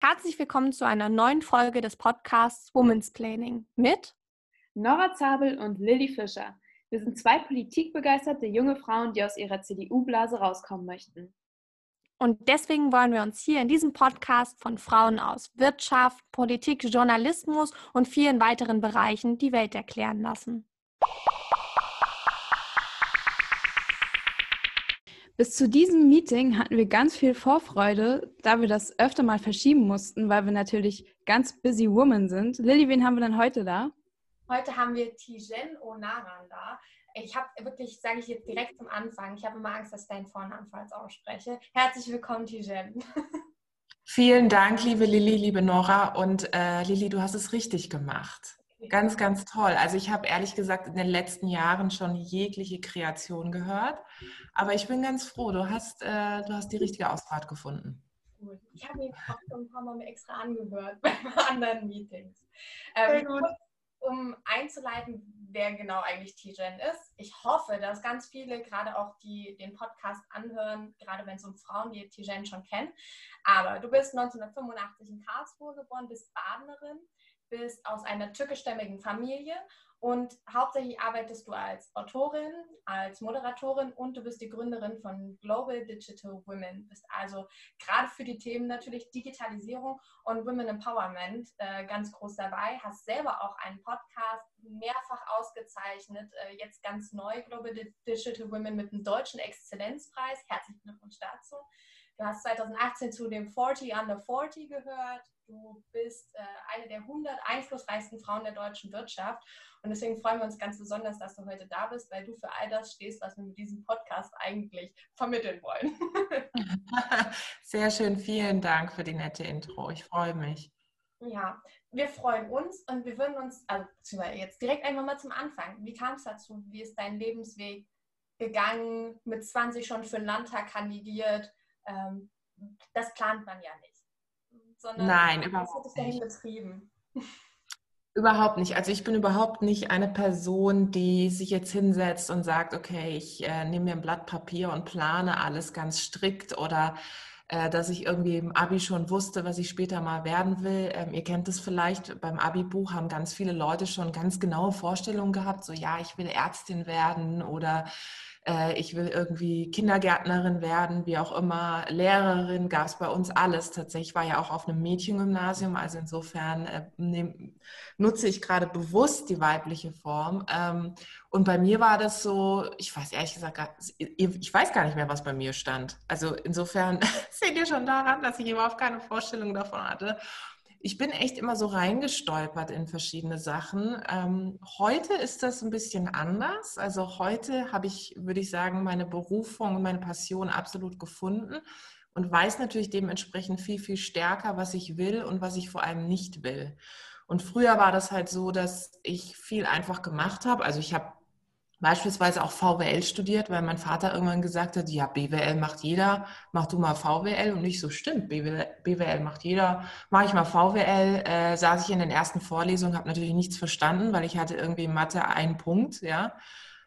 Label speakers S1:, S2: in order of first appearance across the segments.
S1: Herzlich willkommen zu einer neuen Folge des Podcasts Women's Planning mit
S2: Nora Zabel und Lilly Fischer. Wir sind zwei politikbegeisterte junge Frauen, die aus ihrer CDU-Blase rauskommen möchten.
S1: Und deswegen wollen wir uns hier in diesem Podcast von Frauen aus Wirtschaft, Politik, Journalismus und vielen weiteren Bereichen die Welt erklären lassen.
S3: Bis zu diesem Meeting hatten wir ganz viel Vorfreude, da wir das öfter mal verschieben mussten, weil wir natürlich ganz busy women sind. Lilly, wen haben wir denn heute da?
S4: Heute haben wir Tijen Onaran da. Ich habe wirklich, sage ich jetzt direkt zum Anfang, ich habe immer Angst, dass ich deinen Vornamen falsch ausspreche. Herzlich willkommen, Tijen.
S5: Vielen Dank, liebe Lilly, liebe Nora. Und äh, Lilly, du hast es richtig gemacht. Ganz, ganz toll. Also ich habe ehrlich gesagt in den letzten Jahren schon jegliche Kreation gehört, aber ich bin ganz froh, du hast, äh, du hast die richtige Ausfahrt gefunden.
S4: Gut. Ich habe ihn auch schon ein paar Mal extra angehört bei anderen Meetings. Ähm, um einzuleiten, wer genau eigentlich Tijen ist. Ich hoffe, dass ganz viele, gerade auch die den Podcast anhören, gerade wenn es um Frauen geht, Tijen schon kennen. Aber du bist 1985 in Karlsruhe geboren, bist Badenerin, bist aus einer türkischstämmigen Familie und hauptsächlich arbeitest du als Autorin, als Moderatorin und du bist die Gründerin von Global Digital Women. Bist also gerade für die Themen natürlich Digitalisierung und Women Empowerment äh, ganz groß dabei. Hast selber auch einen Podcast mehrfach ausgezeichnet, äh, jetzt ganz neu Global Digital Women mit dem deutschen Exzellenzpreis. Herzlichen Glückwunsch dazu. Du hast 2018 zu dem 40 Under 40 gehört. Du bist äh, eine der 100 einflussreichsten Frauen der deutschen Wirtschaft. Und deswegen freuen wir uns ganz besonders, dass du heute da bist, weil du für all das stehst, was wir mit diesem Podcast eigentlich vermitteln wollen.
S5: Sehr schön. Vielen Dank für die nette Intro. Ich freue mich.
S4: Ja, wir freuen uns und wir würden uns, also jetzt direkt einfach mal zum Anfang. Wie kam es dazu? Wie ist dein Lebensweg gegangen? Mit 20 schon für den Landtag kandidiert? Ähm, das plant man ja nicht.
S5: Sondern Nein, überhaupt nicht. Betrieben. Überhaupt nicht. Also ich bin überhaupt nicht eine Person, die sich jetzt hinsetzt und sagt, okay, ich äh, nehme mir ein Blatt Papier und plane alles ganz strikt oder äh, dass ich irgendwie im Abi schon wusste, was ich später mal werden will. Ähm, ihr kennt es vielleicht, beim Abi-Buch haben ganz viele Leute schon ganz genaue Vorstellungen gehabt, so ja, ich will Ärztin werden oder ich will irgendwie Kindergärtnerin werden, wie auch immer, Lehrerin, gab es bei uns alles. Tatsächlich war ja auch auf einem Mädchengymnasium, also insofern äh, nehm, nutze ich gerade bewusst die weibliche Form. Ähm, und bei mir war das so, ich weiß ehrlich gesagt, ich weiß gar nicht mehr, was bei mir stand. Also insofern seht ihr schon daran, dass ich überhaupt keine Vorstellung davon hatte ich bin echt immer so reingestolpert in verschiedene Sachen. Ähm, heute ist das ein bisschen anders. Also heute habe ich, würde ich sagen, meine Berufung und meine Passion absolut gefunden und weiß natürlich dementsprechend viel, viel stärker, was ich will und was ich vor allem nicht will. Und früher war das halt so, dass ich viel einfach gemacht habe. Also ich habe beispielsweise auch VWL studiert, weil mein Vater irgendwann gesagt hat, ja, BWL macht jeder, mach du mal VWL und nicht so stimmt, BWL, BWL macht jeder, mache ich mal VWL, äh, saß ich in den ersten Vorlesungen, habe natürlich nichts verstanden, weil ich hatte irgendwie Mathe einen Punkt, ja,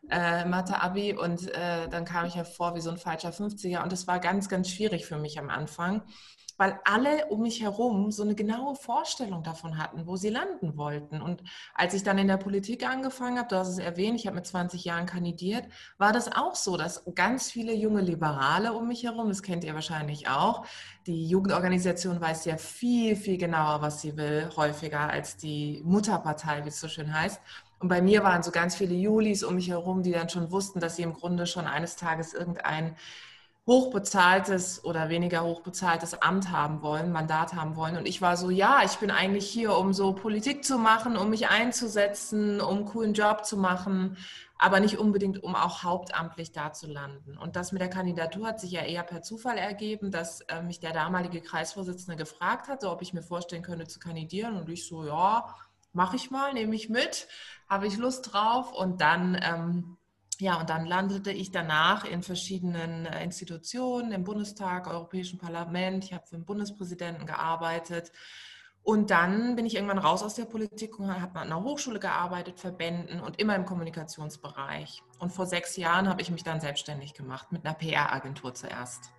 S5: äh, Mathe-Abi. Und äh, dann kam ich hervor wie so ein falscher 50er und das war ganz, ganz schwierig für mich am Anfang weil alle um mich herum so eine genaue Vorstellung davon hatten, wo sie landen wollten. Und als ich dann in der Politik angefangen habe, du hast es erwähnt, ich habe mit 20 Jahren kandidiert, war das auch so, dass ganz viele junge Liberale um mich herum, das kennt ihr wahrscheinlich auch, die Jugendorganisation weiß ja viel, viel genauer, was sie will, häufiger als die Mutterpartei, wie es so schön heißt. Und bei mir waren so ganz viele Julis um mich herum, die dann schon wussten, dass sie im Grunde schon eines Tages irgendein hochbezahltes oder weniger hochbezahltes Amt haben wollen, Mandat haben wollen. Und ich war so, ja, ich bin eigentlich hier, um so Politik zu machen, um mich einzusetzen, um einen coolen Job zu machen, aber nicht unbedingt, um auch hauptamtlich da zu landen. Und das mit der Kandidatur hat sich ja eher per Zufall ergeben, dass äh, mich der damalige Kreisvorsitzende gefragt hatte, ob ich mir vorstellen könnte zu kandidieren. Und ich so, ja, mache ich mal, nehme ich mit, habe ich Lust drauf. Und dann ähm, ja, und dann landete ich danach in verschiedenen äh, Institutionen, im Bundestag, Europäischen Parlament. Ich habe für den Bundespräsidenten gearbeitet. Und dann bin ich irgendwann raus aus der Politik und habe an einer Hochschule gearbeitet, Verbänden und immer im Kommunikationsbereich. Und vor sechs Jahren habe ich mich dann selbstständig gemacht, mit einer PR-Agentur zuerst.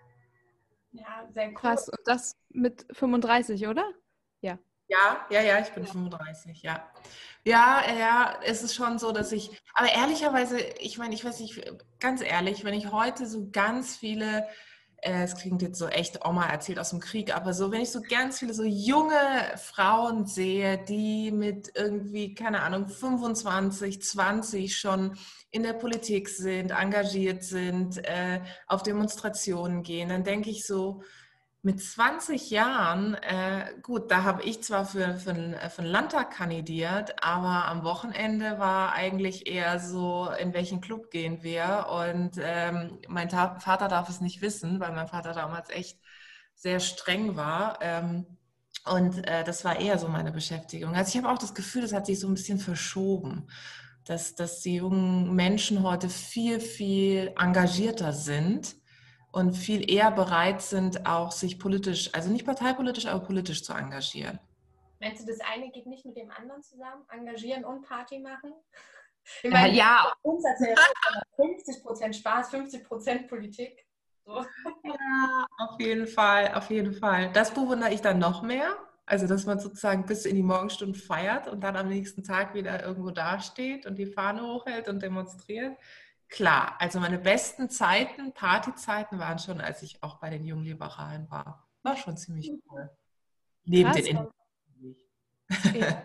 S3: Ja, sehr cool. Krass. Und das mit 35, oder?
S5: Ja. Ja, ja, ja, ich bin 35, ja. Ja, ja, es ist schon so, dass ich, aber ehrlicherweise, ich meine, ich weiß nicht, ganz ehrlich, wenn ich heute so ganz viele äh, es klingt jetzt so echt Oma erzählt aus dem Krieg, aber so, wenn ich so ganz viele so junge Frauen sehe, die mit irgendwie, keine Ahnung, 25, 20 schon in der Politik sind, engagiert sind, äh, auf Demonstrationen gehen, dann denke ich so, mit 20 Jahren, äh, gut, da habe ich zwar für, für, äh, für einen Landtag kandidiert, aber am Wochenende war eigentlich eher so, in welchen Club gehen wir. Und ähm, mein Ta Vater darf es nicht wissen, weil mein Vater damals echt sehr streng war. Ähm, und äh, das war eher so meine Beschäftigung. Also ich habe auch das Gefühl, das hat sich so ein bisschen verschoben, dass, dass die jungen Menschen heute viel, viel engagierter sind und viel eher bereit sind, auch sich politisch, also nicht parteipolitisch, aber politisch zu engagieren.
S4: Meinst du, das eine geht nicht mit dem anderen zusammen? Engagieren und Party machen?
S5: Ich meine, ja.
S4: Uns 50 Prozent Spaß, 50 Prozent Politik.
S5: So. Ja, auf jeden Fall, auf jeden Fall. Das bewundere ich dann noch mehr. Also, dass man sozusagen bis in die Morgenstunden feiert und dann am nächsten Tag wieder irgendwo dasteht und die Fahne hochhält und demonstriert. Klar, also meine besten Zeiten, Partyzeiten waren schon, als ich auch bei den Jungen Liberalen war. War schon ziemlich cool.
S3: Neben Krass, den ja.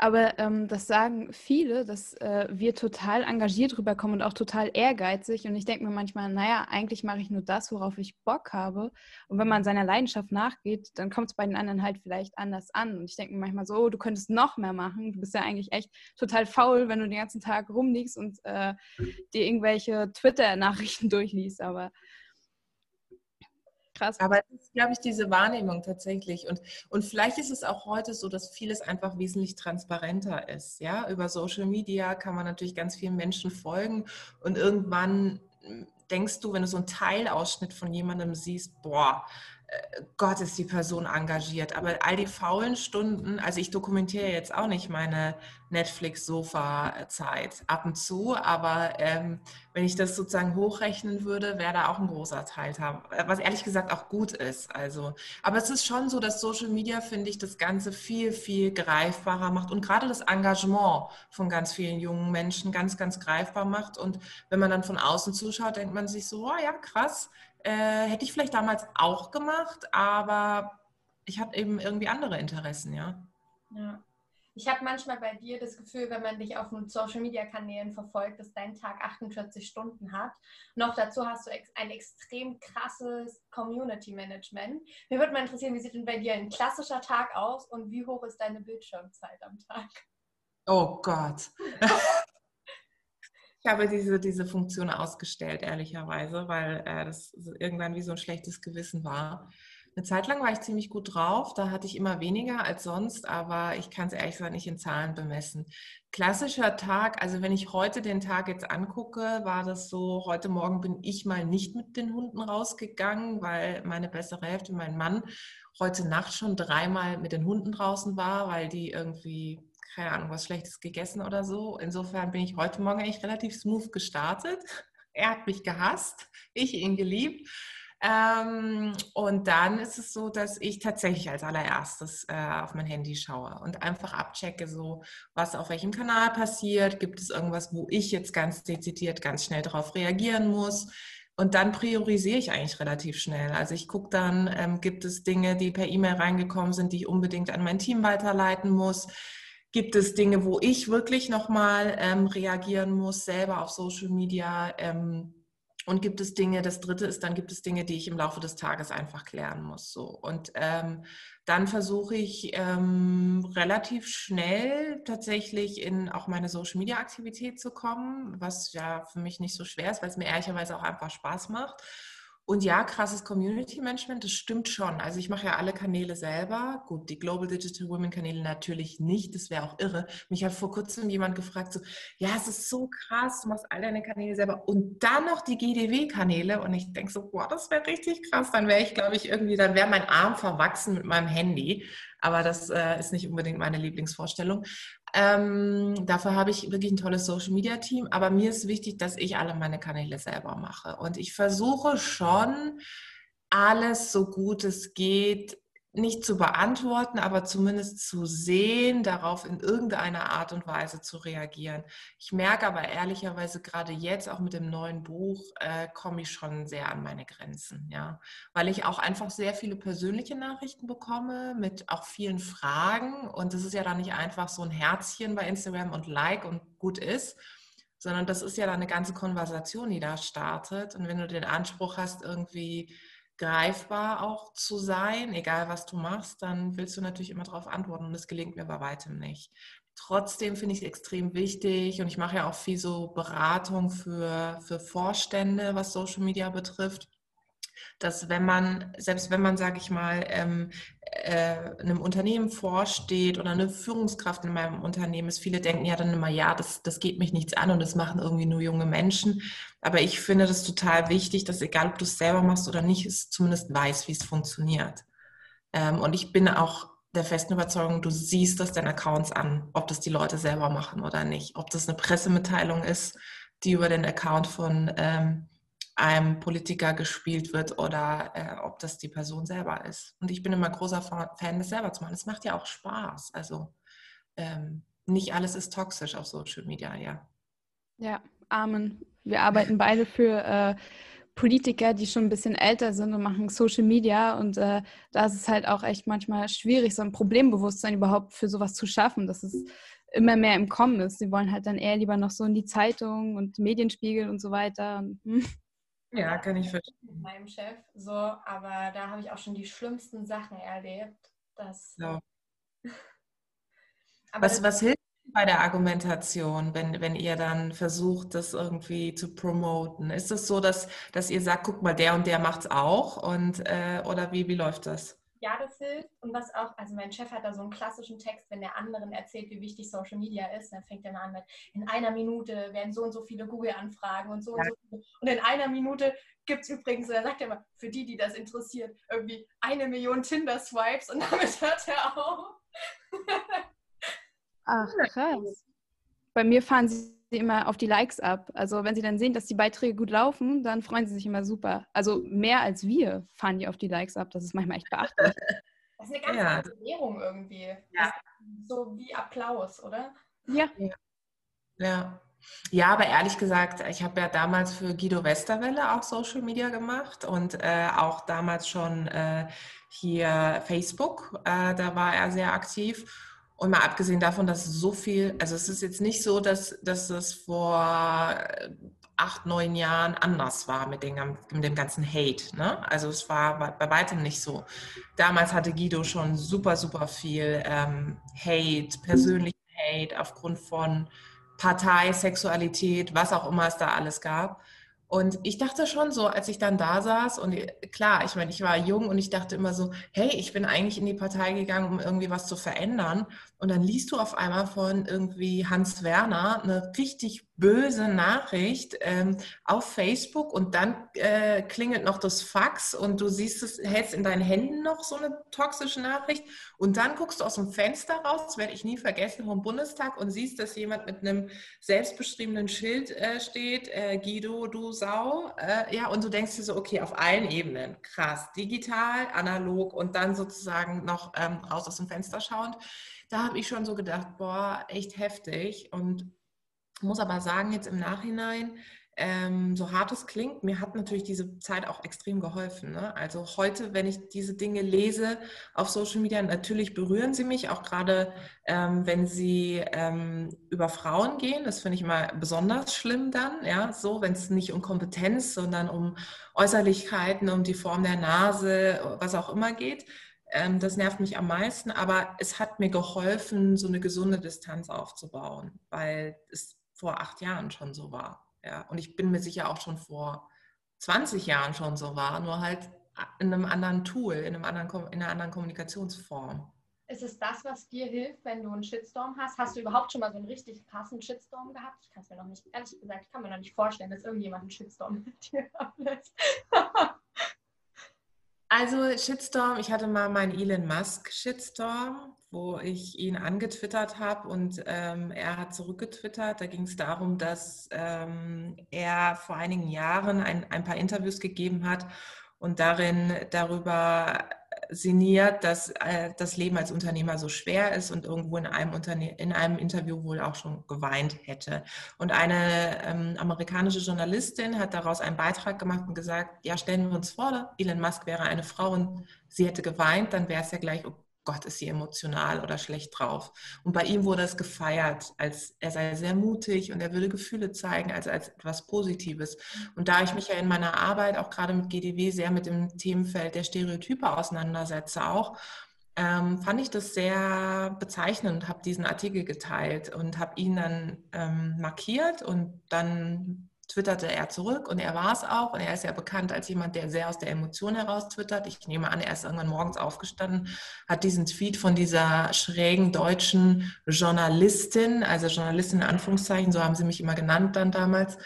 S3: Aber ähm, das sagen viele, dass äh, wir total engagiert rüberkommen und auch total ehrgeizig. Und ich denke mir manchmal, naja, eigentlich mache ich nur das, worauf ich Bock habe. Und wenn man seiner Leidenschaft nachgeht, dann kommt es bei den anderen halt vielleicht anders an. Und ich denke mir manchmal so, oh, du könntest noch mehr machen. Du bist ja eigentlich echt total faul, wenn du den ganzen Tag rumliegst und äh, dir irgendwelche Twitter-Nachrichten durchliest. Aber
S5: Krass. Aber das ist, glaube ich, diese Wahrnehmung tatsächlich. Und, und vielleicht ist es auch heute so, dass vieles einfach wesentlich transparenter ist. Ja, über Social Media kann man natürlich ganz vielen Menschen folgen und irgendwann hm, denkst du, wenn du so einen Teilausschnitt von jemandem siehst, boah, Gott ist die Person engagiert. Aber all die faulen Stunden, also ich dokumentiere jetzt auch nicht meine Netflix-Sofa-Zeit ab und zu, aber ähm, wenn ich das sozusagen hochrechnen würde, wäre da auch ein großer Teil da, was ehrlich gesagt auch gut ist. Also, aber es ist schon so, dass Social Media, finde ich, das Ganze viel, viel greifbarer macht und gerade das Engagement von ganz vielen jungen Menschen ganz, ganz greifbar macht. Und wenn man dann von außen zuschaut, denkt man sich so, oh ja, krass, äh, hätte ich vielleicht damals auch gemacht, aber ich hatte eben irgendwie andere Interessen, ja.
S4: Ja. Ich habe manchmal bei dir das Gefühl, wenn man dich auf den Social Media Kanälen verfolgt, dass dein Tag 48 Stunden hat. Noch dazu hast du ein extrem krasses Community Management. Mir würde mal interessieren, wie sieht denn bei dir ein klassischer Tag aus und wie hoch ist deine Bildschirmzeit am Tag?
S5: Oh Gott. Habe diese, diese Funktion ausgestellt, ehrlicherweise, weil äh, das irgendwann wie so ein schlechtes Gewissen war. Eine Zeit lang war ich ziemlich gut drauf, da hatte ich immer weniger als sonst, aber ich kann es ehrlich gesagt nicht in Zahlen bemessen. Klassischer Tag, also wenn ich heute den Tag jetzt angucke, war das so, heute Morgen bin ich mal nicht mit den Hunden rausgegangen, weil meine bessere Hälfte, mein Mann, heute Nacht schon dreimal mit den Hunden draußen war, weil die irgendwie keine Ahnung, was Schlechtes gegessen oder so. Insofern bin ich heute Morgen eigentlich relativ smooth gestartet. Er hat mich gehasst, ich ihn geliebt. Ähm, und dann ist es so, dass ich tatsächlich als allererstes äh, auf mein Handy schaue und einfach abchecke, so was auf welchem Kanal passiert. Gibt es irgendwas, wo ich jetzt ganz dezidiert ganz schnell darauf reagieren muss? Und dann priorisiere ich eigentlich relativ schnell. Also ich gucke dann, ähm, gibt es Dinge, die per E-Mail reingekommen sind, die ich unbedingt an mein Team weiterleiten muss Gibt es Dinge, wo ich wirklich nochmal ähm, reagieren muss, selber auf Social Media? Ähm, und gibt es Dinge, das dritte ist, dann gibt es Dinge, die ich im Laufe des Tages einfach klären muss. So. Und ähm, dann versuche ich ähm, relativ schnell tatsächlich in auch meine Social Media Aktivität zu kommen, was ja für mich nicht so schwer ist, weil es mir ehrlicherweise auch einfach Spaß macht. Und ja, krasses Community Management, das stimmt schon. Also ich mache ja alle Kanäle selber. Gut, die Global Digital Women Kanäle natürlich nicht, das wäre auch irre. Mich hat vor kurzem jemand gefragt, so, ja, es ist so krass, du machst all deine Kanäle selber und dann noch die GDW-Kanäle. Und ich denke so, boah, das wäre richtig krass. Dann wäre ich, glaube ich, irgendwie, dann wäre mein Arm verwachsen mit meinem Handy. Aber das äh, ist nicht unbedingt meine Lieblingsvorstellung. Ähm, dafür habe ich wirklich ein tolles Social Media Team, aber mir ist wichtig, dass ich alle meine Kanäle selber mache. Und ich versuche schon, alles so gut es geht nicht zu beantworten, aber zumindest zu sehen, darauf in irgendeiner Art und Weise zu reagieren. Ich merke aber ehrlicherweise gerade jetzt auch mit dem neuen Buch äh, komme ich schon sehr an meine Grenzen, ja, weil ich auch einfach sehr viele persönliche Nachrichten bekomme mit auch vielen Fragen. Und es ist ja dann nicht einfach so ein Herzchen bei Instagram und Like und gut ist, sondern das ist ja dann eine ganze Konversation, die da startet. Und wenn du den Anspruch hast irgendwie greifbar auch zu sein, egal was du machst, dann willst du natürlich immer darauf antworten und das gelingt mir bei weitem nicht. Trotzdem finde ich es extrem wichtig und ich mache ja auch viel so Beratung für, für Vorstände, was Social Media betrifft dass wenn man, selbst wenn man, sage ich mal, ähm, äh, einem Unternehmen vorsteht oder eine Führungskraft in meinem Unternehmen ist, viele denken ja dann immer, ja, das, das geht mich nichts an und das machen irgendwie nur junge Menschen. Aber ich finde das total wichtig, dass egal, ob du es selber machst oder nicht, es zumindest weiß, wie es funktioniert. Ähm, und ich bin auch der festen Überzeugung, du siehst das den Accounts an, ob das die Leute selber machen oder nicht. Ob das eine Pressemitteilung ist, die über den Account von ähm, einem Politiker gespielt wird oder äh, ob das die Person selber ist. Und ich bin immer großer Fan, das selber zu machen. Es macht ja auch Spaß. Also ähm, nicht alles ist toxisch auf Social Media, ja.
S3: Ja, Amen. Wir arbeiten beide für äh, Politiker, die schon ein bisschen älter sind und machen Social Media. Und äh, da ist es halt auch echt manchmal schwierig, so ein Problembewusstsein überhaupt für sowas zu schaffen, dass es immer mehr im Kommen ist. Sie wollen halt dann eher lieber noch so in die Zeitung und Medienspiegel und so weiter. Und, hm.
S5: Ja, kann ich verstehen.
S4: Mit meinem Chef, so, aber da habe ich auch schon die schlimmsten Sachen erlebt. Dass, ja.
S5: was, was hilft bei der Argumentation, wenn, wenn ihr dann versucht, das irgendwie zu promoten? Ist es so, dass, dass ihr sagt, guck mal, der und der macht es auch? Und, äh, oder wie, wie läuft das?
S4: Ja, das hilft. Und was auch, also mein Chef hat da so einen klassischen Text, wenn der anderen erzählt, wie wichtig Social Media ist, dann fängt er mal an mit, in einer Minute werden so und so viele Google-Anfragen und so ja. und so viele. Und in einer Minute gibt es übrigens, er sagt ja immer, für die, die das interessiert, irgendwie eine Million Tinder-Swipes und damit hört er auf.
S3: Ach, krass. Bei mir fahren sie immer auf die Likes ab. Also wenn sie dann sehen, dass die Beiträge gut laufen, dann freuen sie sich immer super. Also mehr als wir fahren die auf die Likes ab. Das ist manchmal echt beachtlich.
S4: Das ist eine ganz ja. andere Währung irgendwie. Ja. So wie Applaus, oder?
S3: Ja.
S5: Ja. Ja, aber ehrlich gesagt, ich habe ja damals für Guido Westerwelle auch Social Media gemacht und äh, auch damals schon äh, hier Facebook. Äh, da war er sehr aktiv. Und mal abgesehen davon, dass so viel, also es ist jetzt nicht so, dass, dass es vor acht, neun Jahren anders war mit, den, mit dem ganzen Hate. Ne? Also es war bei, bei, weitem nicht so. Damals hatte Guido schon super, super viel ähm, Hate, persönlichen Hate aufgrund von Partei, Sexualität, was auch immer es da alles gab. Und ich dachte schon so, als ich dann da saß und klar, ich meine, ich war jung und ich dachte immer so, hey, ich bin eigentlich in die Partei gegangen, um irgendwie was zu verändern. Und dann liest du auf einmal von irgendwie Hans Werner eine richtig böse Nachricht ähm, auf Facebook und dann äh, klingelt noch das Fax und du siehst es, hältst in deinen Händen noch so eine toxische Nachricht und dann guckst du aus dem Fenster raus, das werde ich nie vergessen, vom Bundestag und siehst, dass jemand mit einem selbstbeschriebenen Schild äh, steht, äh, Guido, du Sau, äh, ja, und du denkst dir so, okay, auf allen Ebenen, krass, digital, analog und dann sozusagen noch ähm, raus aus dem Fenster schauend da habe ich schon so gedacht, boah, echt heftig. Und muss aber sagen, jetzt im Nachhinein, ähm, so hart es klingt, mir hat natürlich diese Zeit auch extrem geholfen. Ne? Also heute, wenn ich diese Dinge lese auf Social Media, natürlich berühren sie mich, auch gerade ähm, wenn sie ähm, über Frauen gehen. Das finde ich immer besonders schlimm dann, ja, so, wenn es nicht um Kompetenz, sondern um Äußerlichkeiten, um die Form der Nase, was auch immer geht. Ähm, das nervt mich am meisten, aber es hat mir geholfen, so eine gesunde Distanz aufzubauen, weil es vor acht Jahren schon so war. Ja. Und ich bin mir sicher auch schon vor 20 Jahren schon so war, nur halt in einem anderen Tool, in, einem anderen, in einer anderen Kommunikationsform.
S4: Ist es das, was dir hilft, wenn du einen Shitstorm hast? Hast du überhaupt schon mal so einen richtig krassen Shitstorm gehabt? Ich kann es mir noch nicht, ehrlich gesagt, ich kann mir noch nicht vorstellen, dass irgendjemand einen Shitstorm mit dir ablässt.
S5: Also Shitstorm, ich hatte mal meinen Elon Musk Shitstorm, wo ich ihn angetwittert habe und ähm, er hat zurückgetwittert. Da ging es darum, dass ähm, er vor einigen Jahren ein, ein paar Interviews gegeben hat und darin darüber sinniert, dass äh, das Leben als Unternehmer so schwer ist und irgendwo in einem, Unterne in einem Interview wohl auch schon geweint hätte. Und eine ähm, amerikanische Journalistin hat daraus einen Beitrag gemacht und gesagt, ja, stellen wir uns vor, Elon Musk wäre eine Frau und sie hätte geweint, dann wäre es ja gleich, Gott, ist sie emotional oder schlecht drauf. Und bei ihm wurde es gefeiert, als er sei sehr mutig und er würde Gefühle zeigen, also als etwas Positives. Und da ich mich ja in meiner Arbeit auch gerade mit GDW sehr mit dem Themenfeld der Stereotype auseinandersetze, auch ähm, fand ich das sehr bezeichnend habe diesen Artikel geteilt und habe ihn dann ähm, markiert und dann twitterte er zurück und er war es auch. Und er ist ja bekannt als jemand, der sehr aus der Emotion heraus twittert. Ich nehme an, er ist irgendwann morgens aufgestanden, hat diesen Tweet von dieser schrägen deutschen Journalistin, also Journalistin in Anführungszeichen, so haben sie mich immer genannt dann damals,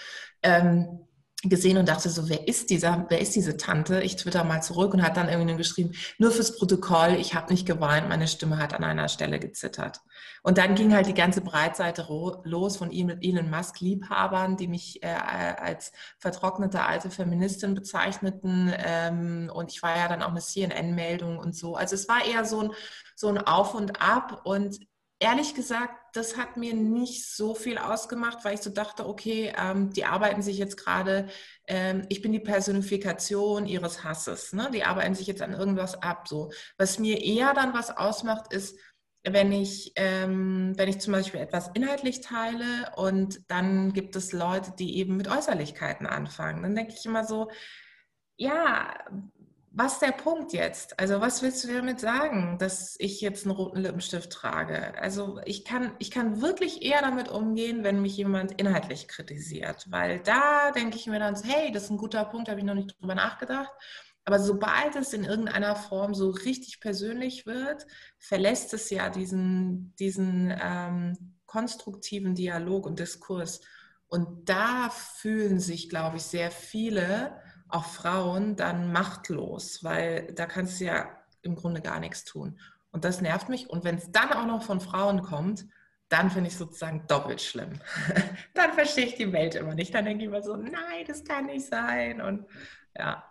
S5: ähm, gesehen und dachte so, wer ist dieser, wer ist diese Tante? Ich twitter mal zurück und hat dann irgendwie geschrieben, nur fürs Protokoll, ich habe nicht geweint, meine Stimme hat an einer Stelle gezittert. Und dann ging halt die ganze Breitseite los von Elon Musk Liebhabern, die mich äh, als vertrocknete alte Feministin bezeichneten. Ähm, und ich war ja dann auch eine CNN-Meldung und so. Also es war eher so ein, so ein Auf und Ab und ehrlich gesagt, das hat mir nicht so viel ausgemacht, weil ich so dachte, okay, ähm, die arbeiten sich jetzt gerade, ähm, ich bin die Personifikation ihres Hasses, ne? die arbeiten sich jetzt an irgendwas ab. So. Was mir eher dann was ausmacht, ist, wenn ich, ähm, wenn ich zum Beispiel etwas inhaltlich teile und dann gibt es Leute, die eben mit Äußerlichkeiten anfangen, dann denke ich immer so, ja, was ist der Punkt jetzt? Also was willst du damit sagen, dass ich jetzt einen roten Lippenstift trage? Also ich kann, ich kann wirklich eher damit umgehen, wenn mich jemand inhaltlich kritisiert, weil da denke ich mir dann, so, hey, das ist ein guter Punkt, habe ich noch nicht drüber nachgedacht. Aber sobald es in irgendeiner Form so richtig persönlich wird, verlässt es ja diesen, diesen ähm, konstruktiven Dialog und Diskurs. Und da fühlen sich, glaube ich, sehr viele, auch Frauen dann machtlos, weil da kannst du ja im Grunde gar nichts tun. Und das nervt mich. Und wenn es dann auch noch von Frauen kommt, dann finde ich sozusagen doppelt schlimm. dann verstehe ich die Welt immer nicht. Dann denke ich immer so, nein, das kann nicht sein. Und ja.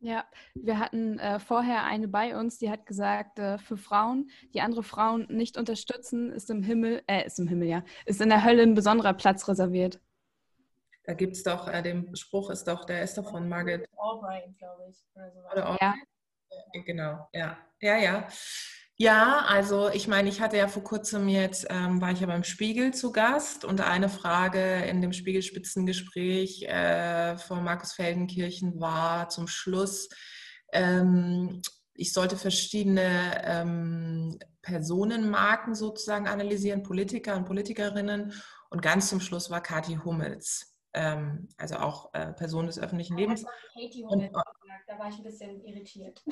S3: Ja, wir hatten äh, vorher eine bei uns, die hat gesagt, äh, für Frauen, die andere Frauen nicht unterstützen, ist im Himmel, äh, ist im Himmel, ja, ist in der Hölle ein besonderer Platz reserviert.
S5: Da gibt es doch, äh, den Spruch ist doch, der ist doch von Margaret Albright, glaube ich. Oder so. Oder ja. Genau, ja. Ja, ja. Ja, also ich meine, ich hatte ja vor kurzem jetzt, ähm, war ich ja beim Spiegel zu Gast und eine Frage in dem Spiegelspitzengespräch äh, von Markus Feldenkirchen war zum Schluss, ähm, ich sollte verschiedene ähm, Personenmarken sozusagen analysieren, Politiker und Politikerinnen und ganz zum Schluss war Kathi Hummels ähm, also auch äh, Person des öffentlichen Lebens. Katie und, da war ich ein bisschen irritiert.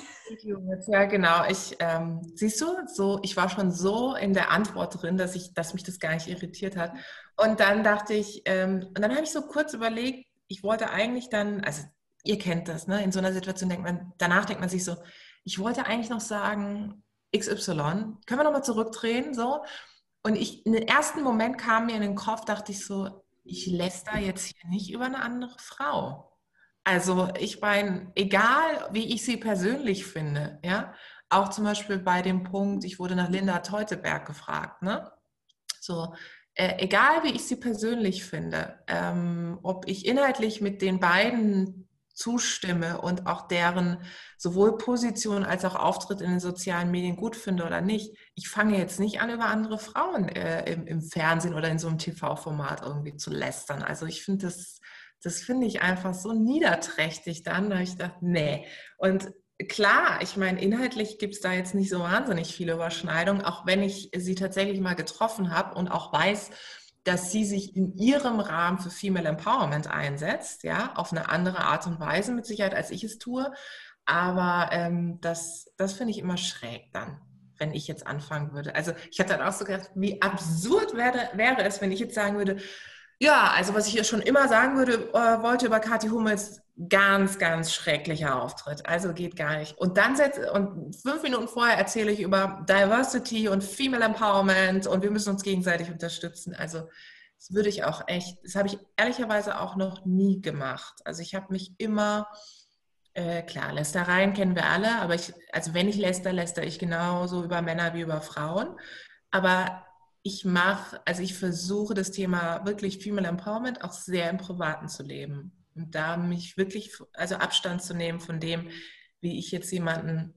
S5: Ja, genau. Ich, ähm, siehst du, so, ich war schon so in der Antwort drin, dass, ich, dass mich das gar nicht irritiert hat. Und dann dachte ich, ähm, und dann habe ich so kurz überlegt, ich wollte eigentlich dann, also ihr kennt das, ne? in so einer Situation denkt man, danach denkt man sich so, ich wollte eigentlich noch sagen, XY, können wir nochmal zurückdrehen, so? Und ich, in den ersten Moment kam mir in den Kopf, dachte ich so, ich läster jetzt hier nicht über eine andere Frau. Also ich meine, egal wie ich sie persönlich finde, ja, auch zum Beispiel bei dem Punkt, ich wurde nach Linda Teuteberg gefragt, ne? So, äh, egal wie ich sie persönlich finde, ähm, ob ich inhaltlich mit den beiden zustimme und auch deren sowohl Position als auch Auftritt in den sozialen Medien gut finde oder nicht. Ich fange jetzt nicht an, über andere Frauen äh, im, im, Fernsehen oder in so einem TV-Format irgendwie zu lästern. Also ich finde das, das finde ich einfach so niederträchtig dann. Da ich gedacht, nee. Und klar, ich meine, inhaltlich gibt es da jetzt nicht so wahnsinnig viele Überschneidungen, auch wenn ich sie tatsächlich mal getroffen habe und auch weiß, dass sie sich in ihrem Rahmen für Female Empowerment einsetzt, ja, auf eine andere Art und Weise mit Sicherheit, als ich es tue. Aber ähm, das, das finde ich immer schräg dann, wenn ich jetzt anfangen würde. Also ich hatte dann auch so gedacht, wie absurd wäre, wäre es, wenn ich jetzt sagen würde, ja, also was ich hier schon immer sagen würde, äh, wollte über Kathi Hummels, ganz, ganz schrecklicher Auftritt. Also geht gar nicht. Und dann setz, und fünf Minuten vorher erzähle ich über Diversity und Female Empowerment und wir müssen uns gegenseitig unterstützen. Also das würde ich auch echt, das habe ich ehrlicherweise auch noch nie gemacht. Also ich habe mich immer Äh, klar, Lästereien kennen wir alle, aber ich, also wenn ich läster, läster ich genauso über Männer wie über Frauen. Aber ich mache, also ich versuche das Thema wirklich Female Empowerment auch sehr im Privaten zu leben. Und da mich wirklich, also Abstand zu nehmen von dem, wie ich jetzt jemanden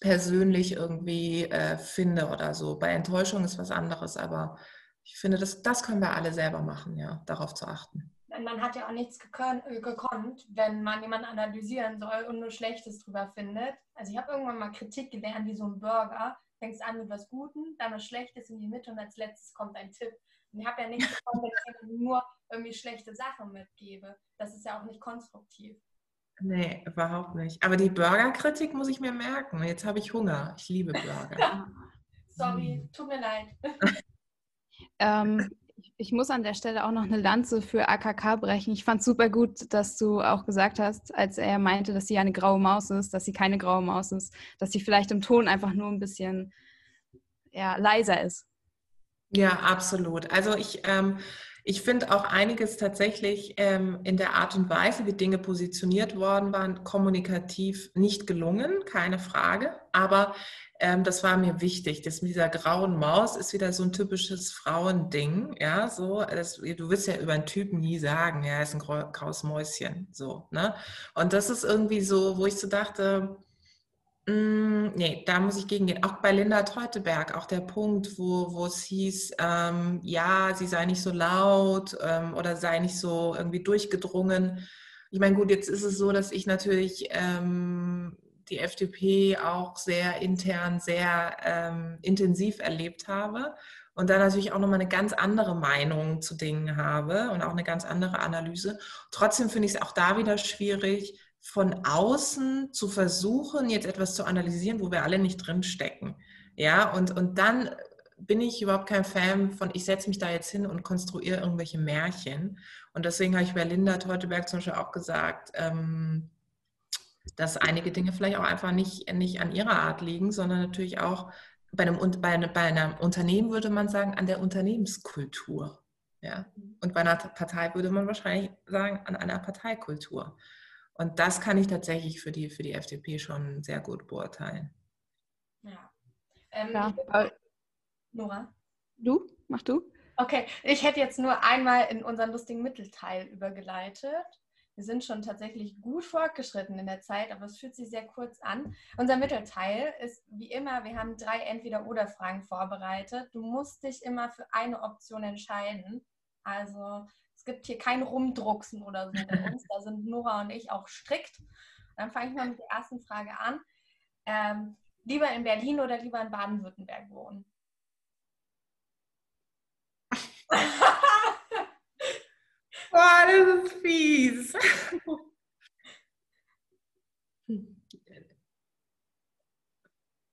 S5: persönlich irgendwie äh, finde oder so. Bei Enttäuschung ist was anderes, aber ich finde, das, das können wir alle selber machen, ja, darauf zu achten
S4: man hat ja auch nichts gekonnt, wenn man jemanden analysieren soll und nur Schlechtes drüber findet. Also ich habe irgendwann mal Kritik gelernt, wie so ein Burger. Fängst an mit was Guten, dann was Schlechtes in die Mitte und als letztes kommt ein Tipp. Und ich habe ja nichts bekommen, wenn ich nur irgendwie schlechte Sachen mitgebe. Das ist ja auch nicht konstruktiv.
S5: Nee, überhaupt nicht. Aber die Burgerkritik muss ich mir merken. Jetzt habe ich Hunger. Ich liebe Burger.
S4: Sorry, tut mir leid.
S3: ähm, ich muss an der Stelle auch noch eine Lanze für AKK brechen. Ich fand es super gut, dass du auch gesagt hast, als er meinte, dass sie eine graue Maus ist, dass sie keine graue Maus ist, dass sie vielleicht im Ton einfach nur ein bisschen ja, leiser ist.
S5: Ja, absolut. Also ich, ähm, ich finde auch einiges tatsächlich ähm, in der Art und Weise, wie Dinge positioniert worden waren, kommunikativ nicht gelungen, keine Frage. Aber ähm, das war mir wichtig. Das mit dieser grauen Maus ist wieder so ein typisches Frauending. Ja, so, das, du wirst ja über einen Typen nie sagen, ja, er ist ein graues Mäuschen. So, ne? Und das ist irgendwie so, wo ich so dachte, nee, da muss ich gegengehen. Auch bei Linda Teuteberg, auch der Punkt, wo, wo es hieß, ähm, ja, sie sei nicht so laut ähm, oder sei nicht so irgendwie durchgedrungen. Ich meine, gut, jetzt ist es so, dass ich natürlich ähm, die FDP auch sehr intern, sehr ähm, intensiv erlebt habe und da natürlich auch nochmal eine ganz andere Meinung zu Dingen habe und auch eine ganz andere Analyse. Trotzdem finde ich es auch da wieder schwierig, von außen zu versuchen, jetzt etwas zu analysieren, wo wir alle nicht drin stecken. Ja, und, und dann bin ich überhaupt kein Fan von, ich setze mich da jetzt hin und konstruiere irgendwelche Märchen. Und deswegen habe ich bei Linda Teuteberg zum Beispiel auch gesagt, ähm, dass einige Dinge vielleicht auch einfach nicht, nicht an ihrer Art liegen, sondern natürlich auch bei einem, bei, bei einem Unternehmen würde man sagen, an der Unternehmenskultur. Ja? Und bei einer Partei würde man wahrscheinlich sagen, an einer Parteikultur. Und das kann ich tatsächlich für die, für die FDP schon sehr gut beurteilen.
S4: Ja. Ähm,
S3: ja.
S4: Nora?
S3: Du? Mach du?
S4: Okay, ich hätte jetzt nur einmal in unseren lustigen Mittelteil übergeleitet. Wir sind schon tatsächlich gut fortgeschritten in der Zeit, aber es fühlt sich sehr kurz an. Unser Mittelteil ist wie immer, wir haben drei Entweder-Oder-Fragen vorbereitet. Du musst dich immer für eine Option entscheiden. Also es gibt hier kein Rumdrucksen oder so bei uns. Da sind Nora und ich auch strikt. Dann fange ich mal mit der ersten Frage an. Ähm, lieber in Berlin oder lieber in Baden-Württemberg wohnen?
S5: Boah, das ist fies.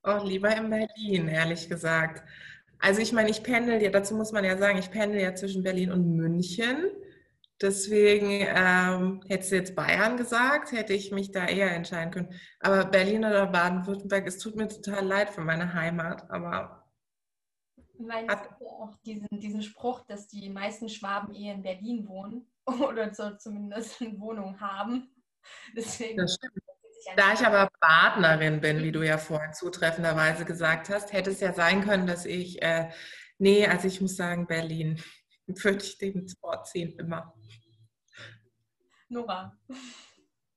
S5: Oh, lieber in Berlin, ehrlich gesagt. Also ich meine, ich pendel ja, dazu muss man ja sagen, ich pendel ja zwischen Berlin und München. Deswegen ähm, hättest du jetzt Bayern gesagt, hätte ich mich da eher entscheiden können. Aber Berlin oder Baden-Württemberg, es tut mir total leid für meine Heimat, aber
S4: weil es gibt ja auch diesen, diesen Spruch, dass die meisten Schwaben eher in Berlin wohnen oder so zumindest eine Wohnung haben.
S5: Deswegen da ich aber Partnerin bin, wie du ja vorhin zutreffenderweise gesagt hast, hätte es ja sein können, dass ich, äh, nee, also ich muss sagen, Berlin würde ich dem vorziehen immer.
S4: Nora.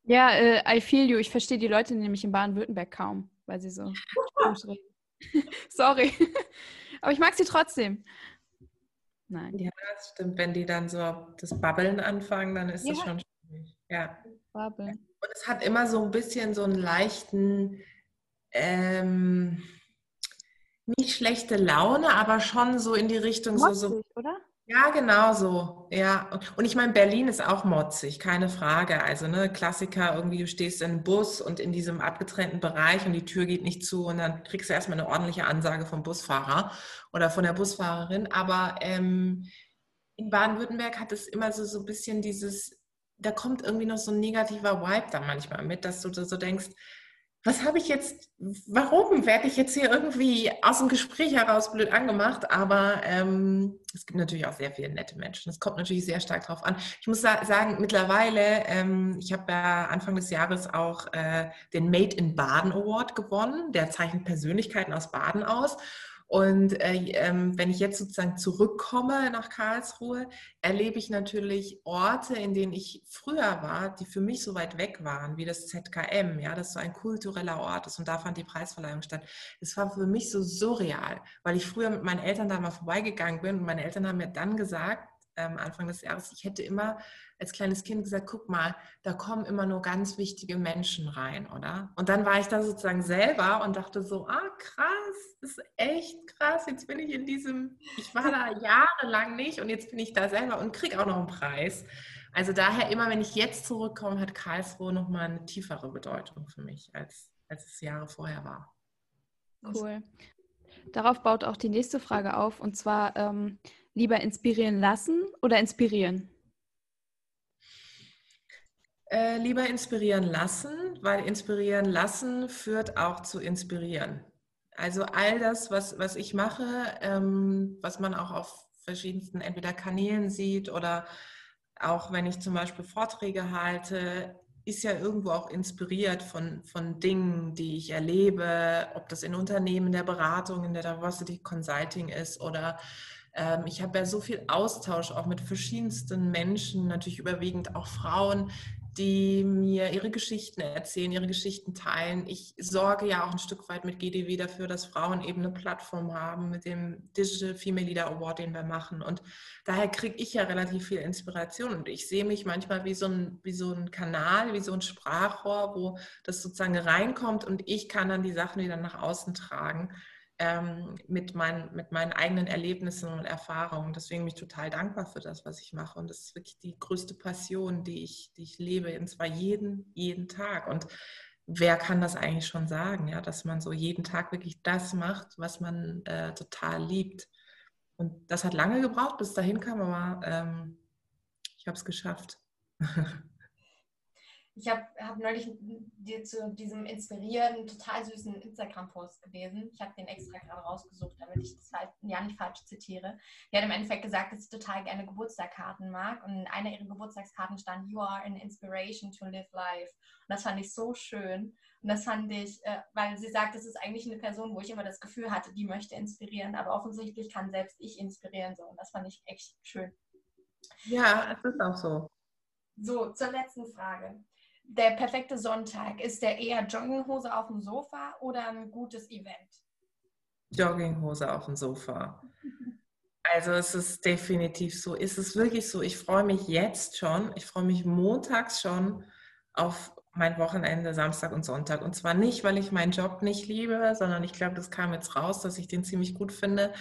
S3: Ja, äh, I feel you. Ich verstehe die Leute nämlich in Baden-Württemberg kaum, weil sie so reden. Sorry. Aber ich mag sie trotzdem.
S5: Nein. Ja, das stimmt. Wenn die dann so das Babbeln anfangen, dann ist ja. das schon schwierig. Ja. Babbeln. Und es hat immer so ein bisschen so einen leichten, ähm, nicht schlechte Laune, aber schon so in die Richtung
S3: Motzig,
S5: so, so.
S3: oder?
S5: Ja, genau so. Ja. Und ich meine, Berlin ist auch motzig, keine Frage. Also, ne, Klassiker, irgendwie, du stehst in einem Bus und in diesem abgetrennten Bereich und die Tür geht nicht zu und dann kriegst du erstmal eine ordentliche Ansage vom Busfahrer oder von der Busfahrerin. Aber ähm, in Baden-Württemberg hat es immer so, so ein bisschen dieses, da kommt irgendwie noch so ein negativer Vibe da manchmal mit, dass du so denkst, was habe ich jetzt, warum werde ich jetzt hier irgendwie aus dem Gespräch heraus blöd angemacht? Aber ähm, es gibt natürlich auch sehr viele nette Menschen. Es kommt natürlich sehr stark drauf an. Ich muss sagen, mittlerweile, ähm, ich habe ja Anfang des Jahres auch äh, den Made in Baden Award gewonnen. Der zeichnet Persönlichkeiten aus Baden aus. Und äh, ähm, wenn ich jetzt sozusagen zurückkomme nach Karlsruhe, erlebe ich natürlich Orte, in denen ich früher war, die für mich so weit weg waren, wie das ZKM, ja, das so ein kultureller Ort ist und da fand die Preisverleihung statt. Es war für mich so surreal, weil ich früher mit meinen Eltern da mal vorbeigegangen bin und meine Eltern haben mir dann gesagt, ähm, Anfang des Jahres, ich hätte immer als kleines Kind gesagt, guck mal, da kommen immer nur ganz wichtige Menschen rein, oder? Und dann war ich da sozusagen selber und dachte so, ah krass, das ist echt krass, jetzt bin ich in diesem, ich war da jahrelang nicht und jetzt bin ich da selber und kriege auch noch einen Preis. Also daher immer, wenn ich jetzt zurückkomme, hat Karlsruhe nochmal eine tiefere Bedeutung für mich, als, als es Jahre vorher war.
S3: Cool. Darauf baut auch die nächste Frage auf, und zwar, ähm, Lieber inspirieren lassen oder inspirieren?
S5: Äh, lieber inspirieren lassen, weil inspirieren lassen führt auch zu inspirieren. Also all das, was, was ich mache, ähm, was man auch auf verschiedensten entweder Kanälen sieht oder auch wenn ich zum Beispiel Vorträge halte, ist ja irgendwo auch inspiriert von, von Dingen, die ich erlebe, ob das in Unternehmen der Beratung, in der Diversity Consulting ist oder ähm, ich habe ja so viel Austausch auch mit verschiedensten Menschen, natürlich überwiegend auch Frauen, die mir ihre Geschichten erzählen, ihre Geschichten teilen. Ich sorge ja auch ein Stück weit mit GDW dafür, dass Frauen eben eine Plattform haben mit dem Digital Female Leader Award, den wir machen. Und daher kriege ich ja relativ viel Inspiration. Und ich sehe mich manchmal wie so, ein, wie so ein Kanal, wie so ein Sprachrohr, wo das sozusagen reinkommt und ich kann dann die Sachen wieder nach außen tragen ähm, mit, mein, mit meinen eigenen Erlebnissen und Erfahrungen. Deswegen bin ich total dankbar für das, was ich mache. Und das ist wirklich die größte Passion, die ich, die ich lebe, und zwar jeden, jeden Tag. Und wer kann das eigentlich schon sagen, ja, dass man so jeden Tag wirklich das macht, was man äh, total liebt. Und das hat lange gebraucht, bis dahin kam, aber ähm, ich habe es geschafft.
S4: Ich habe hab neulich dir zu diesem inspirierenden, total süßen Instagram-Post gelesen. Ich habe den extra gerade rausgesucht, damit ich das halt, ja nicht falsch zitiere. Die hat im Endeffekt gesagt, dass sie total gerne Geburtstagskarten mag. Und in einer ihrer Geburtstagskarten stand, You are an inspiration to live life. Und das fand ich so schön. Und das fand ich, äh, weil sie sagt, das ist eigentlich eine Person, wo ich immer das Gefühl hatte, die möchte inspirieren. Aber offensichtlich kann selbst ich inspirieren. So. Und das fand ich echt schön.
S5: Ja, es ist auch so.
S4: So, zur letzten Frage der perfekte Sonntag? Ist der eher Jogginghose auf dem Sofa oder ein gutes Event?
S5: Jogginghose auf dem Sofa. Also es ist definitiv so. Ist es wirklich so? Ich freue mich jetzt schon. Ich freue mich montags schon auf mein Wochenende, Samstag und Sonntag. Und zwar nicht, weil ich meinen Job nicht liebe, sondern ich glaube, das kam jetzt raus, dass ich den ziemlich gut finde,